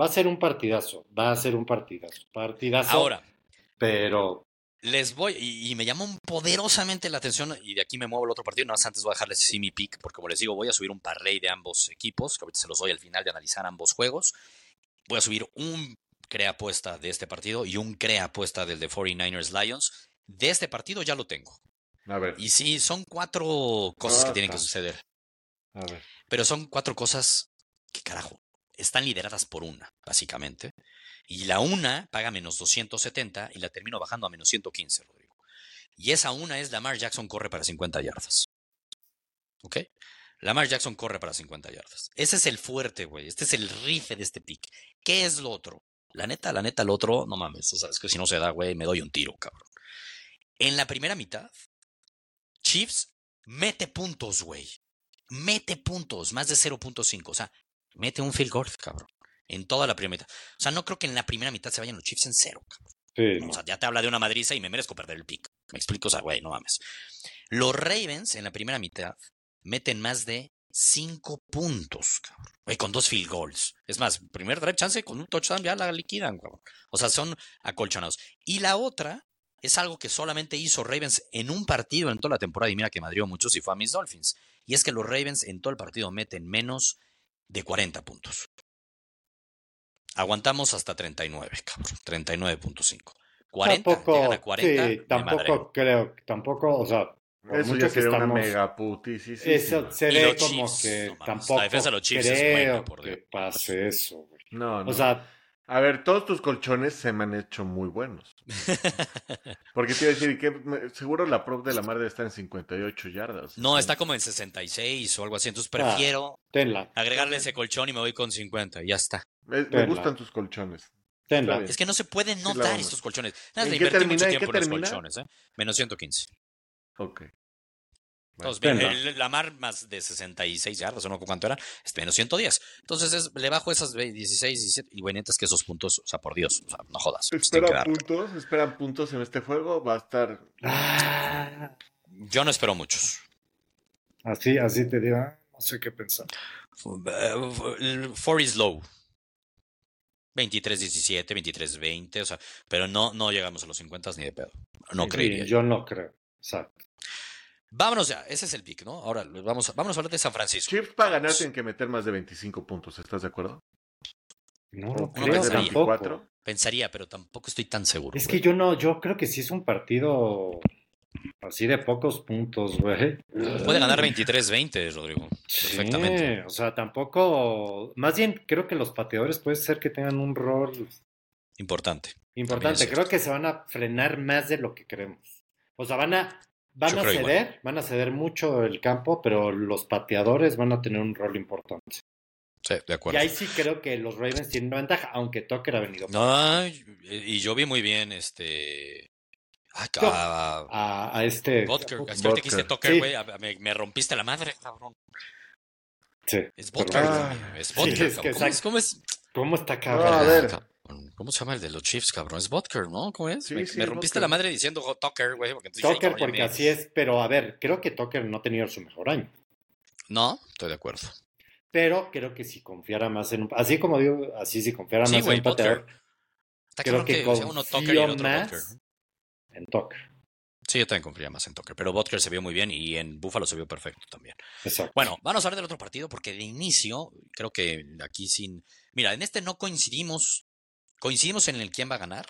Va a ser un partidazo. Va a ser un partidazo. Partidazo. Ahora. Pero. Les voy, y, me llamó poderosamente la atención, y de aquí me muevo el otro partido, no más antes voy a dejarles así mi pick, porque como les digo, voy a subir un parlay de ambos equipos, que ahorita se los doy al final de analizar ambos juegos. Voy a subir un crea apuesta de este partido y un crea apuesta del de 49ers Lions de este partido ya lo tengo. A ver. Y sí, son cuatro cosas que tienen que suceder. A ver. Pero son cuatro cosas que, carajo, están lideradas por una, básicamente. Y la una paga menos 270 y la termino bajando a menos 115, Rodrigo. Y esa una es Lamar Jackson corre para 50 yardas. ¿Ok? Lamar Jackson corre para 50 yardas. Ese es el fuerte, güey. Este es el rife de este pick. ¿Qué es lo otro? La neta, la neta, el otro, no mames. O sea, es que si no se da, güey, me doy un tiro, cabrón. En la primera mitad, Chiefs mete puntos, güey. Mete puntos, más de 0.5. O sea, mete un field goal, cabrón. En toda la primera mitad. O sea, no creo que en la primera mitad se vayan los Chiefs en cero, cabrón. O sea, ya te habla de una madriza y me merezco perder el pick. Me explico, o sea, güey, no mames. Los Ravens en la primera mitad meten más de 5 puntos, cabrón. Güey, con dos field goals. Es más, primer drive chance con un touchdown ya la liquidan, cabrón. O sea, son acolchonados. Y la otra es algo que solamente hizo Ravens en un partido en toda la temporada y mira que madrió muchos y fue a mis Dolphins. Y es que los Ravens en todo el partido meten menos de 40 puntos. Aguantamos hasta 39, cabrón, 39.5. 40, tampoco, a 40. Sí, tampoco creo, tampoco, o sea, eso ya sería una mega putis. Eso se ve como que tampoco la defensa de los Chiefs creo es por que pase eso, güey. No, no. O sea, a ver, todos tus colchones se me han hecho muy buenos. Porque te iba a decir que seguro la prop de la madre está en 58 yardas. No, está como en 66 o algo así. Entonces ah, prefiero agregarle ese colchón y me voy con 50 y ya está. Me, gustan tus colchones. Tenla. Es que no se pueden notar estos colchones. Nada, ¿En qué termina? mucho tiempo en, los colchones. ¿eh? Menos 115. Ok. Entonces, la mar más de 66 yardas, o no cuánto era, es menos 110. Entonces le bajo esas 16, 17, y bueno, es que esos puntos, o sea, por Dios, o sea, no jodas. Esperan puntos, esperan puntos en este juego, va a estar... Ah. Yo no espero muchos. Así, así te digo, no sé qué pensar. Four is low. 23-17, 23-20, o sea, pero no, no llegamos a los 50 ni de pedo. No creo. Yo no creo, exacto. Vámonos ya, ese es el pick, ¿no? Ahora vamos, a, vamos a hablar de San Francisco. Chiefs para ganar tienen que meter más de 25 puntos, ¿estás de acuerdo? No, no creo pensaría, tampoco. Pensaría, pero tampoco estoy tan seguro. Es que yo no, yo creo que sí es un partido así de pocos puntos, güey. Puede ganar 23-20, Rodrigo. Sí, perfectamente. O sea, tampoco. Más bien, creo que los pateadores puede ser que tengan un rol importante. Importante. Creo que se van a frenar más de lo que creemos. O sea, van a Van a ceder, van a ceder mucho el campo, pero los pateadores van a tener un rol importante. Sí, de acuerdo. Y ahí sí creo que los Ravens tienen una ventaja, aunque Tucker ha venido. No, y yo vi muy bien este. a, a, este. Vodker. que dijiste Tucker, güey. Me, rompiste la madre, cabrón. Sí. Es Vodker. es Vodker. ¿Cómo, es, ¿Cómo, está cabrón? a ver. ¿Cómo se llama el de los Chiefs, cabrón? Es Butker, ¿no? ¿Cómo es? me, rompiste la madre diciendo Tucker, güey. Porque, Tucker, porque así es, pero a ver, creo que Tucker no ha tenido su mejor año. No, estoy de acuerdo. pero creo que si confiara más en un, así como digo, así si confiara más en un pateador, creo que, que confío más en Tucker. Sí, yo también confía más en Tucker, pero Butker se vio muy bien y en Buffalo se vio perfecto también. Exacto. Bueno, vamos a hablar del otro partido porque de inicio, creo que aquí sin... Mira, en este no coincidimos, coincidimos en el quién va a ganar,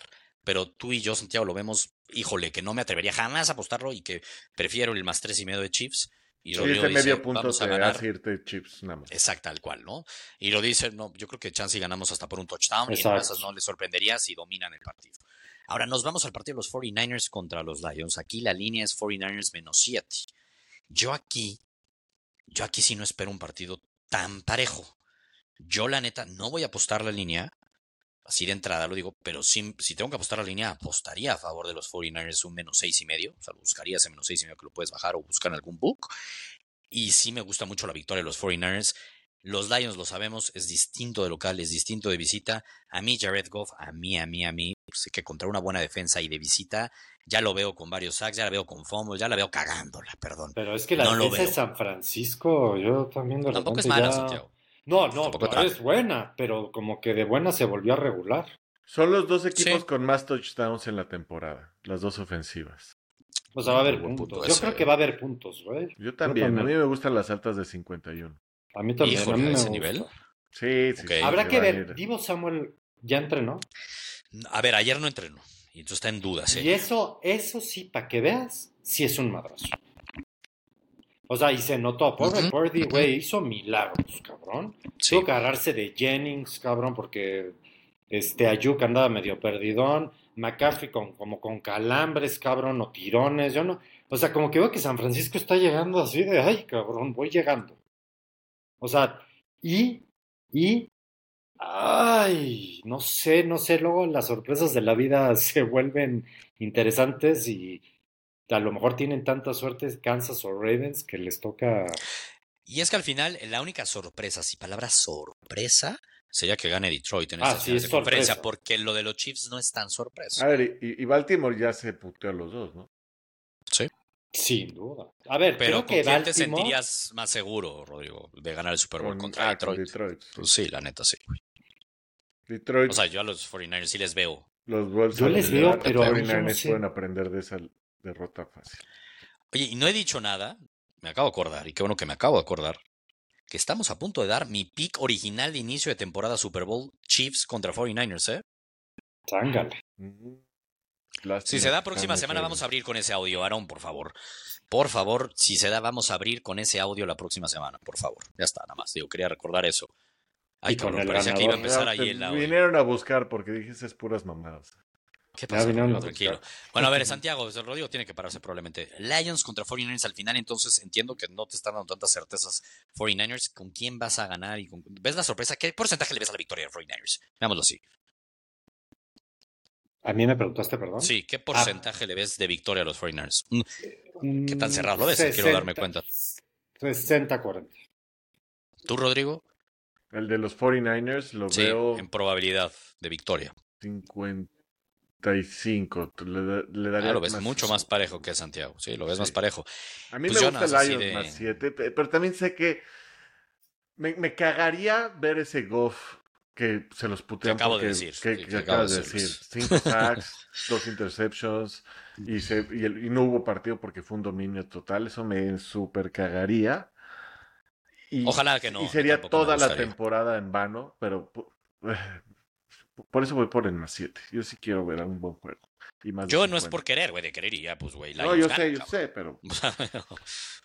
pero tú y yo, Santiago, lo vemos, híjole, que no me atrevería jamás a apostarlo y que prefiero el más tres y medio de Chiefs. Y sí, ese medio punto vamos a ganar. Chips nada más. Exacto, tal cual, ¿no? Y lo dice, no, yo creo que chance y ganamos hasta por un touchdown y en esas no le sorprendería si dominan el partido. Ahora nos vamos al partido de los 49ers contra los Lions. Aquí la línea es 49ers menos 7. Yo aquí, yo aquí sí no espero un partido tan parejo. Yo la neta no voy a apostar la línea, así de entrada lo digo, pero si, si tengo que apostar la línea, apostaría a favor de los 49ers un menos 6 y medio. O sea, buscaría ese menos 6 y medio que lo puedes bajar o buscar en algún book. Y sí me gusta mucho la victoria de los 49ers. Los Lions, lo sabemos, es distinto de local, es distinto de visita. A mí, Jared Goff, a mí, a mí, a mí, sé que contra una buena defensa y de visita, ya lo veo con varios sacks, ya la veo con fumbles, ya la veo cagándola, perdón. Pero es que la defensa de San Francisco, yo también de Tampoco es mala, Santiago. No, no, no es buena, pero como que de buena se volvió a regular. Son los dos equipos con más touchdowns en la temporada, las dos ofensivas. O sea, va a haber puntos. Yo creo que va a haber puntos, güey. Yo también, a mí me gustan las altas de 51. A mí también. a ese nivel? Sí, sí. Habrá que ver. Divo Samuel ya entrenó. A ver, ayer no entrenó. Y entonces está en duda. Y eso, eso sí, para que veas, sí es un madrazo. O sea, y se notó. Pobre uh güey, hizo milagros, cabrón. Tuvo que agarrarse de Jennings, cabrón, porque este Ayuk andaba medio perdidón. McCaffrey con, como con calambres, cabrón, o tirones. Yo no. O sea, como que veo que San Francisco está llegando así de, ay, cabrón, voy llegando. O sea, y, y, ay, no sé, no sé, luego las sorpresas de la vida se vuelven interesantes y a lo mejor tienen tanta suerte Kansas o Ravens que les toca... Y es que al final la única sorpresa, si palabra sorpresa, sería que gane Detroit en ah, esta conferencia, porque lo de los Chiefs no es tan sorpresa. A ver, y, y Baltimore ya se puteó a los dos, ¿no? Sí. Sin duda. A ver, pero creo que quién te sentirías más seguro, Rodrigo, de ganar el Super Bowl contra ah, Detroit? Pues sí, la neta sí. Detroit. O sea, yo a los 49ers sí les veo. Los Wolves yo les veo, pero los 49ers pueden aprender de esa derrota fácil. Oye, y no he dicho nada, me acabo de acordar, y qué bueno que me acabo de acordar, que estamos a punto de dar mi pick original de inicio de temporada Super Bowl Chiefs contra 49ers, ¿eh? Tángale. Si se da próxima semana, vamos a abrir con ese audio, Aaron, por favor. Por favor, si se da, vamos a abrir con ese audio la próxima semana, por favor. Ya está, nada más. Digo, quería recordar eso. Ay, con el que iba a empezar ahí el audio. Vinieron a buscar porque dijiste puras mamadas. ¿Qué pasa? tranquilo. Bueno, a ver, Santiago, desde el rodeo tiene que pararse probablemente. Lions contra 49ers al final, entonces entiendo que no te están dando tantas certezas 49ers. ¿Con quién vas a ganar? y ¿Ves la sorpresa? ¿Qué porcentaje le ves a la victoria de 49ers? Veámoslo así. A mí me preguntaste, perdón. Sí, ¿qué porcentaje le ves de victoria a los 49ers? Mm, ¿Qué tan cerrado lo ves? Quiero darme cuenta. 60-40. ¿Tú, Rodrigo? El de los 49ers lo sí, veo. En probabilidad de victoria. 55. Le, le daría ah, lo ves mucho más parejo que Santiago. Sí, lo ves más parejo. A mí pues me gusta el Lions más 7, pero también sé que me, me cagaría ver ese Goff que se los putean. acabo de decir. Que, acabas de decir. Cinco sacks, dos interceptions y, se, y, el, y, no hubo partido porque fue un dominio total. Eso me super cagaría. Y, Ojalá que no. Y sería toda la temporada en vano, pero por eso voy por el más 7. Yo sí quiero ver un buen juego. Yo no es por querer, güey, de querer y ya, pues, güey. No, yo sé, yo sé, pero. o sea,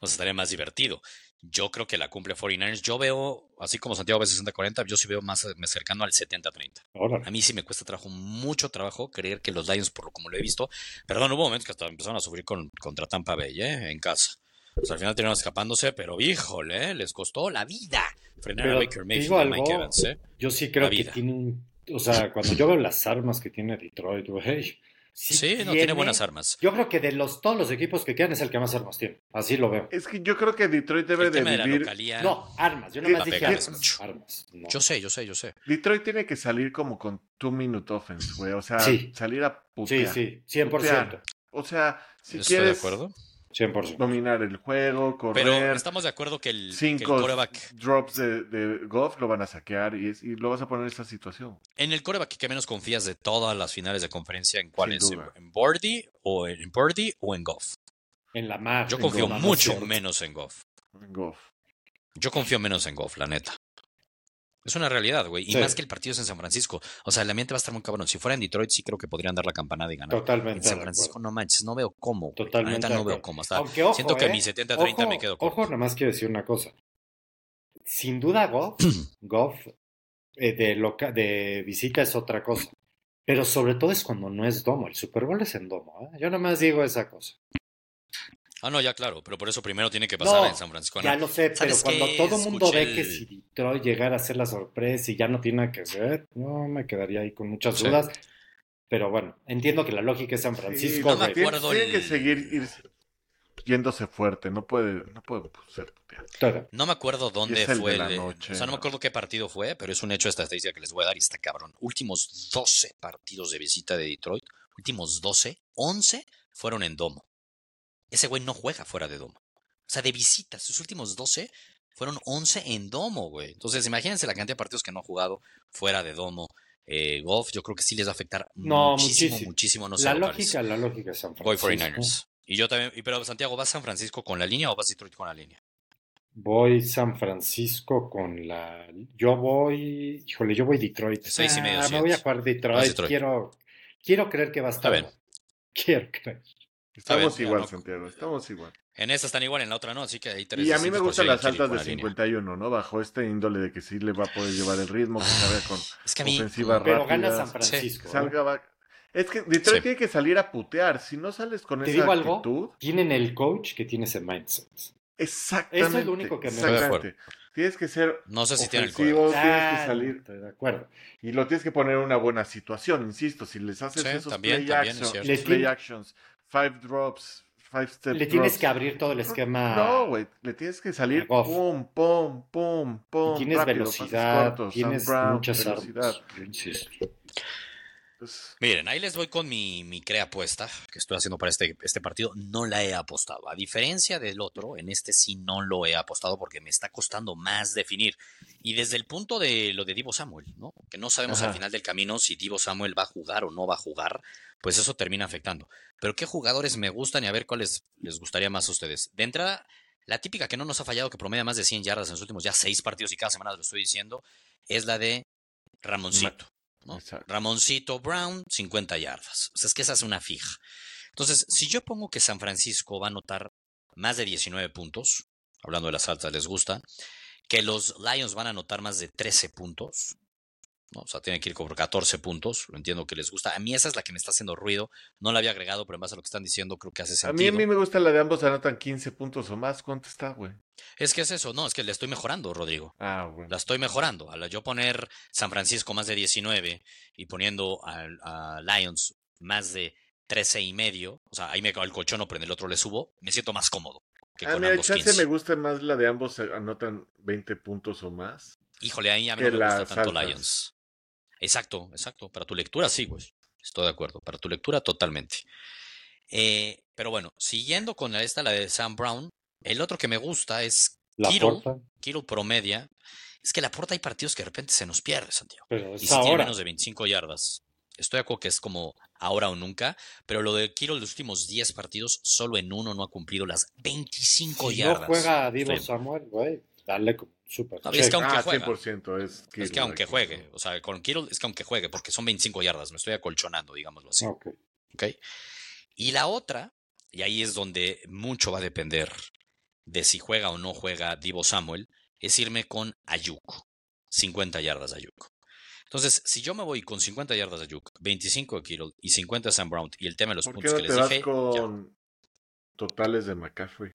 estaría más divertido. Yo creo que la cumple 49ers. Yo veo, así como Santiago ve 60-40, yo sí veo más eh, cercano al 70-30. A mí sí me cuesta trabajo, mucho trabajo, creer que los Lions, por lo como lo he visto, perdón, hubo momentos que hasta empezaron a sufrir con, contra Tampa Bay, ¿eh? En casa. Pues al final terminaron escapándose, pero híjole, ¿eh? les costó la vida frenar a Baker Mayfield Mike Evans, ¿eh? Yo sí creo que tiene un. O sea, cuando yo veo las armas que tiene Detroit, güey Sí, no tiene buenas armas. Yo creo que de los todos los equipos que quedan es el que más armas tiene. Así lo veo. Es que yo creo que Detroit debe de vivir. no, armas. Yo no más dije armas. Yo sé, yo sé, yo sé. Detroit tiene que salir como con two minute offense, güey. O sea, salir a putear. Sí, sí, 100%. O sea, si quieres. de acuerdo. 100%. Dominar el juego, correr. Pero estamos de acuerdo que el, cinco coreback... drops de, de Goff lo van a saquear y, y, lo vas a poner en esta situación. En el coreback que menos confías de todas las finales de conferencia, ¿en cuál es? ¿En Birdie o en Birdie o en Goff? En la mar. Yo confío mucho menos en Goff. En Goff. Yo confío menos en Goff, la neta. Es una realidad, güey. Y más que el partido es en San Francisco. O sea, el ambiente va a estar muy cabrón. Si fuera en Detroit, sí creo que podrían dar la campanada y ganar. Totalmente. En San Francisco, no manches, no veo cómo. Totalmente. La no veo cómo. Está. Siento que ¿eh? mi 70-30 me quedo corto. Ojo, nomás quiero decir una cosa. Sin duda, Goff, Goff eh, de, loca, de visita es otra cosa. Pero sobre todo es cuando no es domo. El Super Bowl es en domo. ¿eh? Yo nomás digo esa cosa. Ah, no, ya claro, pero por eso primero tiene que pasar no, en San Francisco. Ya lo sé, pero cuando todo el mundo ve que si Detroit llegara a ser la sorpresa y ya no tiene nada que hacer, no me quedaría ahí con muchas dudas. Sí. Pero bueno, entiendo que la lógica es San Francisco. Sí, no me acuerdo tiene, el... que seguir ir yéndose fuerte, no puede, no puede ser. Claro. No me acuerdo dónde fue el, el noche, o sea, no me acuerdo qué partido fue, pero es un hecho esta estadística que les voy a dar y está cabrón. Últimos 12 partidos de visita de Detroit, últimos 12, 11 fueron en domo. Ese güey no juega fuera de domo. O sea, de visitas, sus últimos 12 fueron 11 en domo, güey. Entonces, imagínense la cantidad de partidos que no ha jugado fuera de domo. Eh, golf, yo creo que sí les va a afectar no, muchísimo, muchísimo, muchísimo. No la lógica, la lógica es San Francisco. Voy 49ers. Y yo también, pero Santiago, ¿vas San Francisco con la línea o vas Detroit con la línea? Voy San Francisco con la. Yo voy. Híjole, yo voy Detroit. Seis y medio. Ah, me voy a jugar Detroit. Detroit. Quiero, quiero creer que va a estar. Está bien. Quiero creer. Estamos igual, no, Santiago, estamos igual. En esta están igual, en la otra no, así que hay tres. Y a mí me gustan las altas de 51, ¿no? Bajo este índole de que sí le va a poder llevar el ritmo, que salga con es que a mí, ofensiva pero rápida. gana San Francisco. Sí. Salga va... Es que Detroit sí. tiene que salir a putear. Si no sales con ¿Te esa digo actitud. Algo? Tienen el coach que tiene ese mindset. Exactamente. Eso es lo único que me Exactamente. Tienes que ser no sé si tiene el ofensivo, coach. tienes que salir Estoy de acuerdo. y lo tienes que poner en una buena situación, insisto, si les haces Sí, esos también, play, también es. Le play tiene- actions, five drops, five step Le tienes drops. que abrir todo el esquema. No, güey, le tienes que salir pum, pum, pum, pum. Tienes rápido, velocidad, cortos, tienes Brown, muchas velocidad. armas. Yo insisto. Pues, Miren, ahí les voy con mi, mi crea apuesta que estoy haciendo para este, este partido. No la he apostado. A diferencia del otro, en este sí no lo he apostado porque me está costando más definir. Y desde el punto de lo de Divo Samuel, ¿no? Que no sabemos Ajá. al final del camino si Divo Samuel va a jugar o no va a jugar, pues eso termina afectando. Pero ¿qué jugadores me gustan y a ver cuáles les gustaría más a ustedes? De entrada, la típica que no nos ha fallado, que promedia más de 100 yardas en los últimos ya seis partidos y cada semana lo estoy diciendo, es la de Ramoncito. Ramoncito Brown, 50 yardas. O sea, es que esa es una fija. Entonces, si yo pongo que San Francisco va a anotar más de 19 puntos, hablando de las altas, les gusta, que los Lions van a anotar más de 13 puntos, ¿no? o sea, tienen que ir por 14 puntos, lo entiendo que les gusta. A mí esa es la que me está haciendo ruido, no la había agregado, pero en base a lo que están diciendo, creo que hace a mí, sentido. a mí me gusta la de ambos anotan 15 puntos o más. ¿Cuánto está, güey? Es que es eso, no, es que le estoy mejorando, Rodrigo. Ah, bueno. La estoy mejorando. Al yo poner San Francisco más de 19 y poniendo a, Lions más de 13 y medio, o sea, ahí me cago el colchón, pero en el otro le subo, me siento más cómodo que A con mí, el ambos chance 15. me gusta más la de ambos anotan 20 puntos o más. Híjole, ahí a mí no me gusta tanto altas. Lions. Exacto, exacto. Para tu lectura sí, güey. Estoy de acuerdo. Para tu lectura totalmente. Eh, pero bueno, siguiendo con esta, la de Sam Brown, el otro que me gusta es La Kittle. Kittle promedia. Es que la porta hay partidos que de repente se nos pierde, Santiago. Pero Y es si tiene ahora. menos de 25 yardas. Estoy de acuerdo que es como ahora o nunca, pero lo de Kittle los últimos 10 partidos, solo en uno no ha cumplido las 25 Si yardas. no juega Divo Sí. Samuel, güey, dale super. No, es que aunque ah, juega. 100% es que aunque aquí. juegue, o sea, con Kittle es que aunque juegue, porque son 25 yardas, me estoy acolchonando, digámoslo así. Ok. ¿ok? Y la otra, y ahí es donde mucho va a depender de si juega o no juega Divo Samuel, es irme con Ayuk. 50 yardas Ayuk. Entonces, si yo me voy con 50 yardas Ayuk, 25 de Kittle y 50 de Sam Brown y el tema de los ¿Por qué puntos que les dije, ya. con totales de McCaffrey?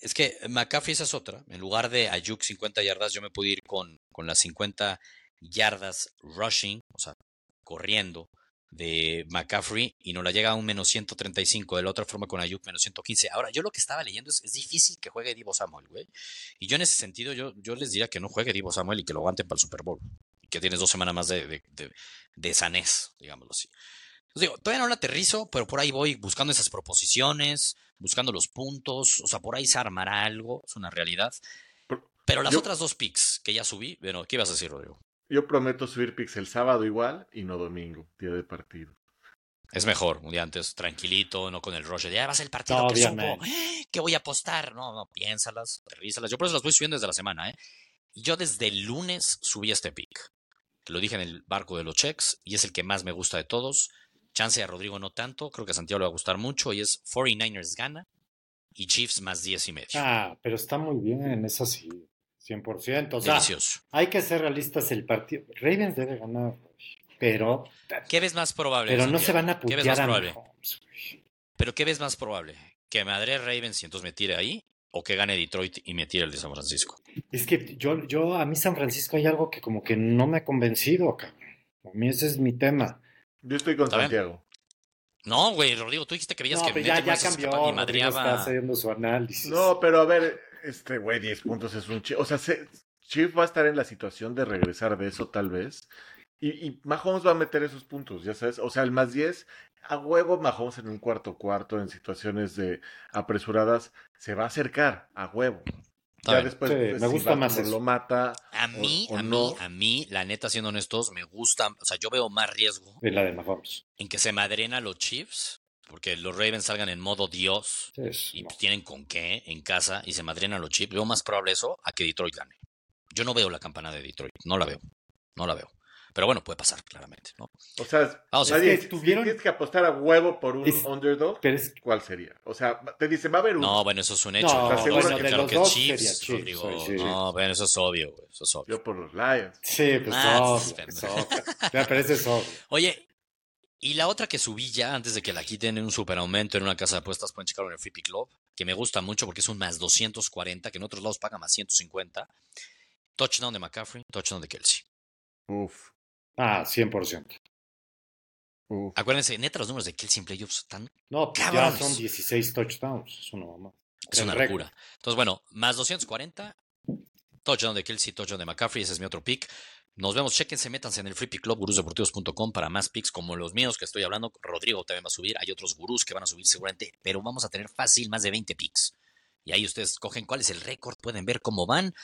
Es que McCaffrey esa es otra. En lugar de Ayuk 50 yardas, yo me pude ir con, con las 50 yardas rushing, o sea, corriendo de McCaffrey y nos la llega a un menos 135. De la otra forma con Ayuk menos 115. Ahora, yo lo que estaba leyendo es, es difícil que juegue Divo Samuel, güey. Y yo en ese sentido, yo, yo les diría que no juegue Divo Samuel y que lo aguanten para el Super Bowl. Y que tienes dos semanas más de, de, de, de sanez, digámoslo así. digo, todavía no la aterrizo, pero por ahí voy buscando esas proposiciones, buscando los puntos, o sea, por ahí se armará algo, es una realidad. Pero las otras dos picks que ya subí, bueno, ¿qué ibas a decir, Rodrigo? Yo prometo subir picks el sábado igual y no domingo, día de partido. Es mejor, un día antes, tranquilito, no con el rush de, ya va a ser el partido que supo, que voy a apostar. No, no, piénsalas, revísalas. Yo por eso las voy subiendo desde la semana, ¿eh? Y yo desde el lunes subí este pick. Lo dije en el barco de los checks y es el que más me gusta de todos. Chance a Rodrigo no tanto, creo que a Santiago le va a gustar mucho y es 49ers gana y Chiefs más 10 y medio. Ah, pero está muy bien, es así, 100%. O sea, Delicioso. hay que ser realistas, el partido, Ravens debe ganar, pero... ¿Qué ves más probable? Pero no se van a putear ¿Qué ves más probable? ¿Pero qué ves más probable? ¿Que madre Ravens y entonces me tire ahí? ¿O que gane Detroit y me tire el de San Francisco? Es que yo, yo, a mí San Francisco hay algo que como que no me ha convencido, cabrón. A mí ese es mi tema. Yo estoy con Santiago. No, güey, Rodrigo, tú dijiste que veías que ya, ya cambió, y madriaba... está haciendo su análisis. No, pero a ver, este güey, 10 puntos es un... O sea, Chief va a estar en la situación de regresar de eso tal vez. Y, y, Mahomes va a meter esos puntos, ya sabes. O sea, el más 10, a huevo Mahomes en un cuarto cuarto, en situaciones de apresuradas, se va a acercar, a huevo. Ya después pues, me gusta más lo mata. A mí, a mí, a mí, la neta, siendo honestos, me gusta, o sea, yo veo más riesgo. En la de Mahomes. En que se madrena los Chiefs, porque los Ravens salgan en modo Dios y tienen con qué en casa y se madrena los Chiefs. Veo más probable eso a que Detroit gane. Yo no veo la campana de Detroit, no la veo, no la veo. Pero bueno, puede pasar, claramente. ¿no? O sea, Vamos, nadie, si tienes que apostar a huevo por un underdog, ¿cuál sería? O sea, te dice, va a haber uno. No, bueno, eso es un hecho. No, no, bueno, que, de los dos Chiefs, Chiefs digo, No, bueno, eso es obvio, güey. Eso es obvio. Yo por los Lions. Sí, pues ah, obvio, es obvio. pero ese es obvio. Oye, y la otra que subí ya antes de que la quiten en un super aumento en una casa de apuestas, pueden checarlo en el Free Pick Club, que me gusta mucho porque es un más 240, que en otros lados paga más 150. Touchdown de McCaffrey, touchdown de Kelsey. Uf. Ah, 100%. Acuérdense, neta, los números de Kelsey en playoffs están. No, pues ya son 16 touchdowns. Es una mamá. Es una locura. Entonces, bueno, más 240. Touchdown de Kelsey, touchdown de McCaffrey. Ese es mi otro pick. Nos vemos, chequense, métanse en el free pick club gurusdeportivos.com para más picks como los míos que estoy hablando. Rodrigo también va a subir. Hay otros gurús que van a subir seguramente, pero vamos a tener fácil más de 20 picks. Y ahí ustedes cogen cuál es el récord, pueden ver cómo van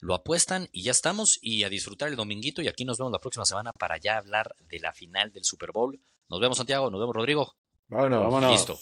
lo apuestan y ya estamos y a disfrutar el dominguito y aquí nos vemos la próxima semana para ya hablar de la final del Super Bowl. Nos vemos Santiago, nos vemos Rodrigo. Vámonos, vámonos. Listo.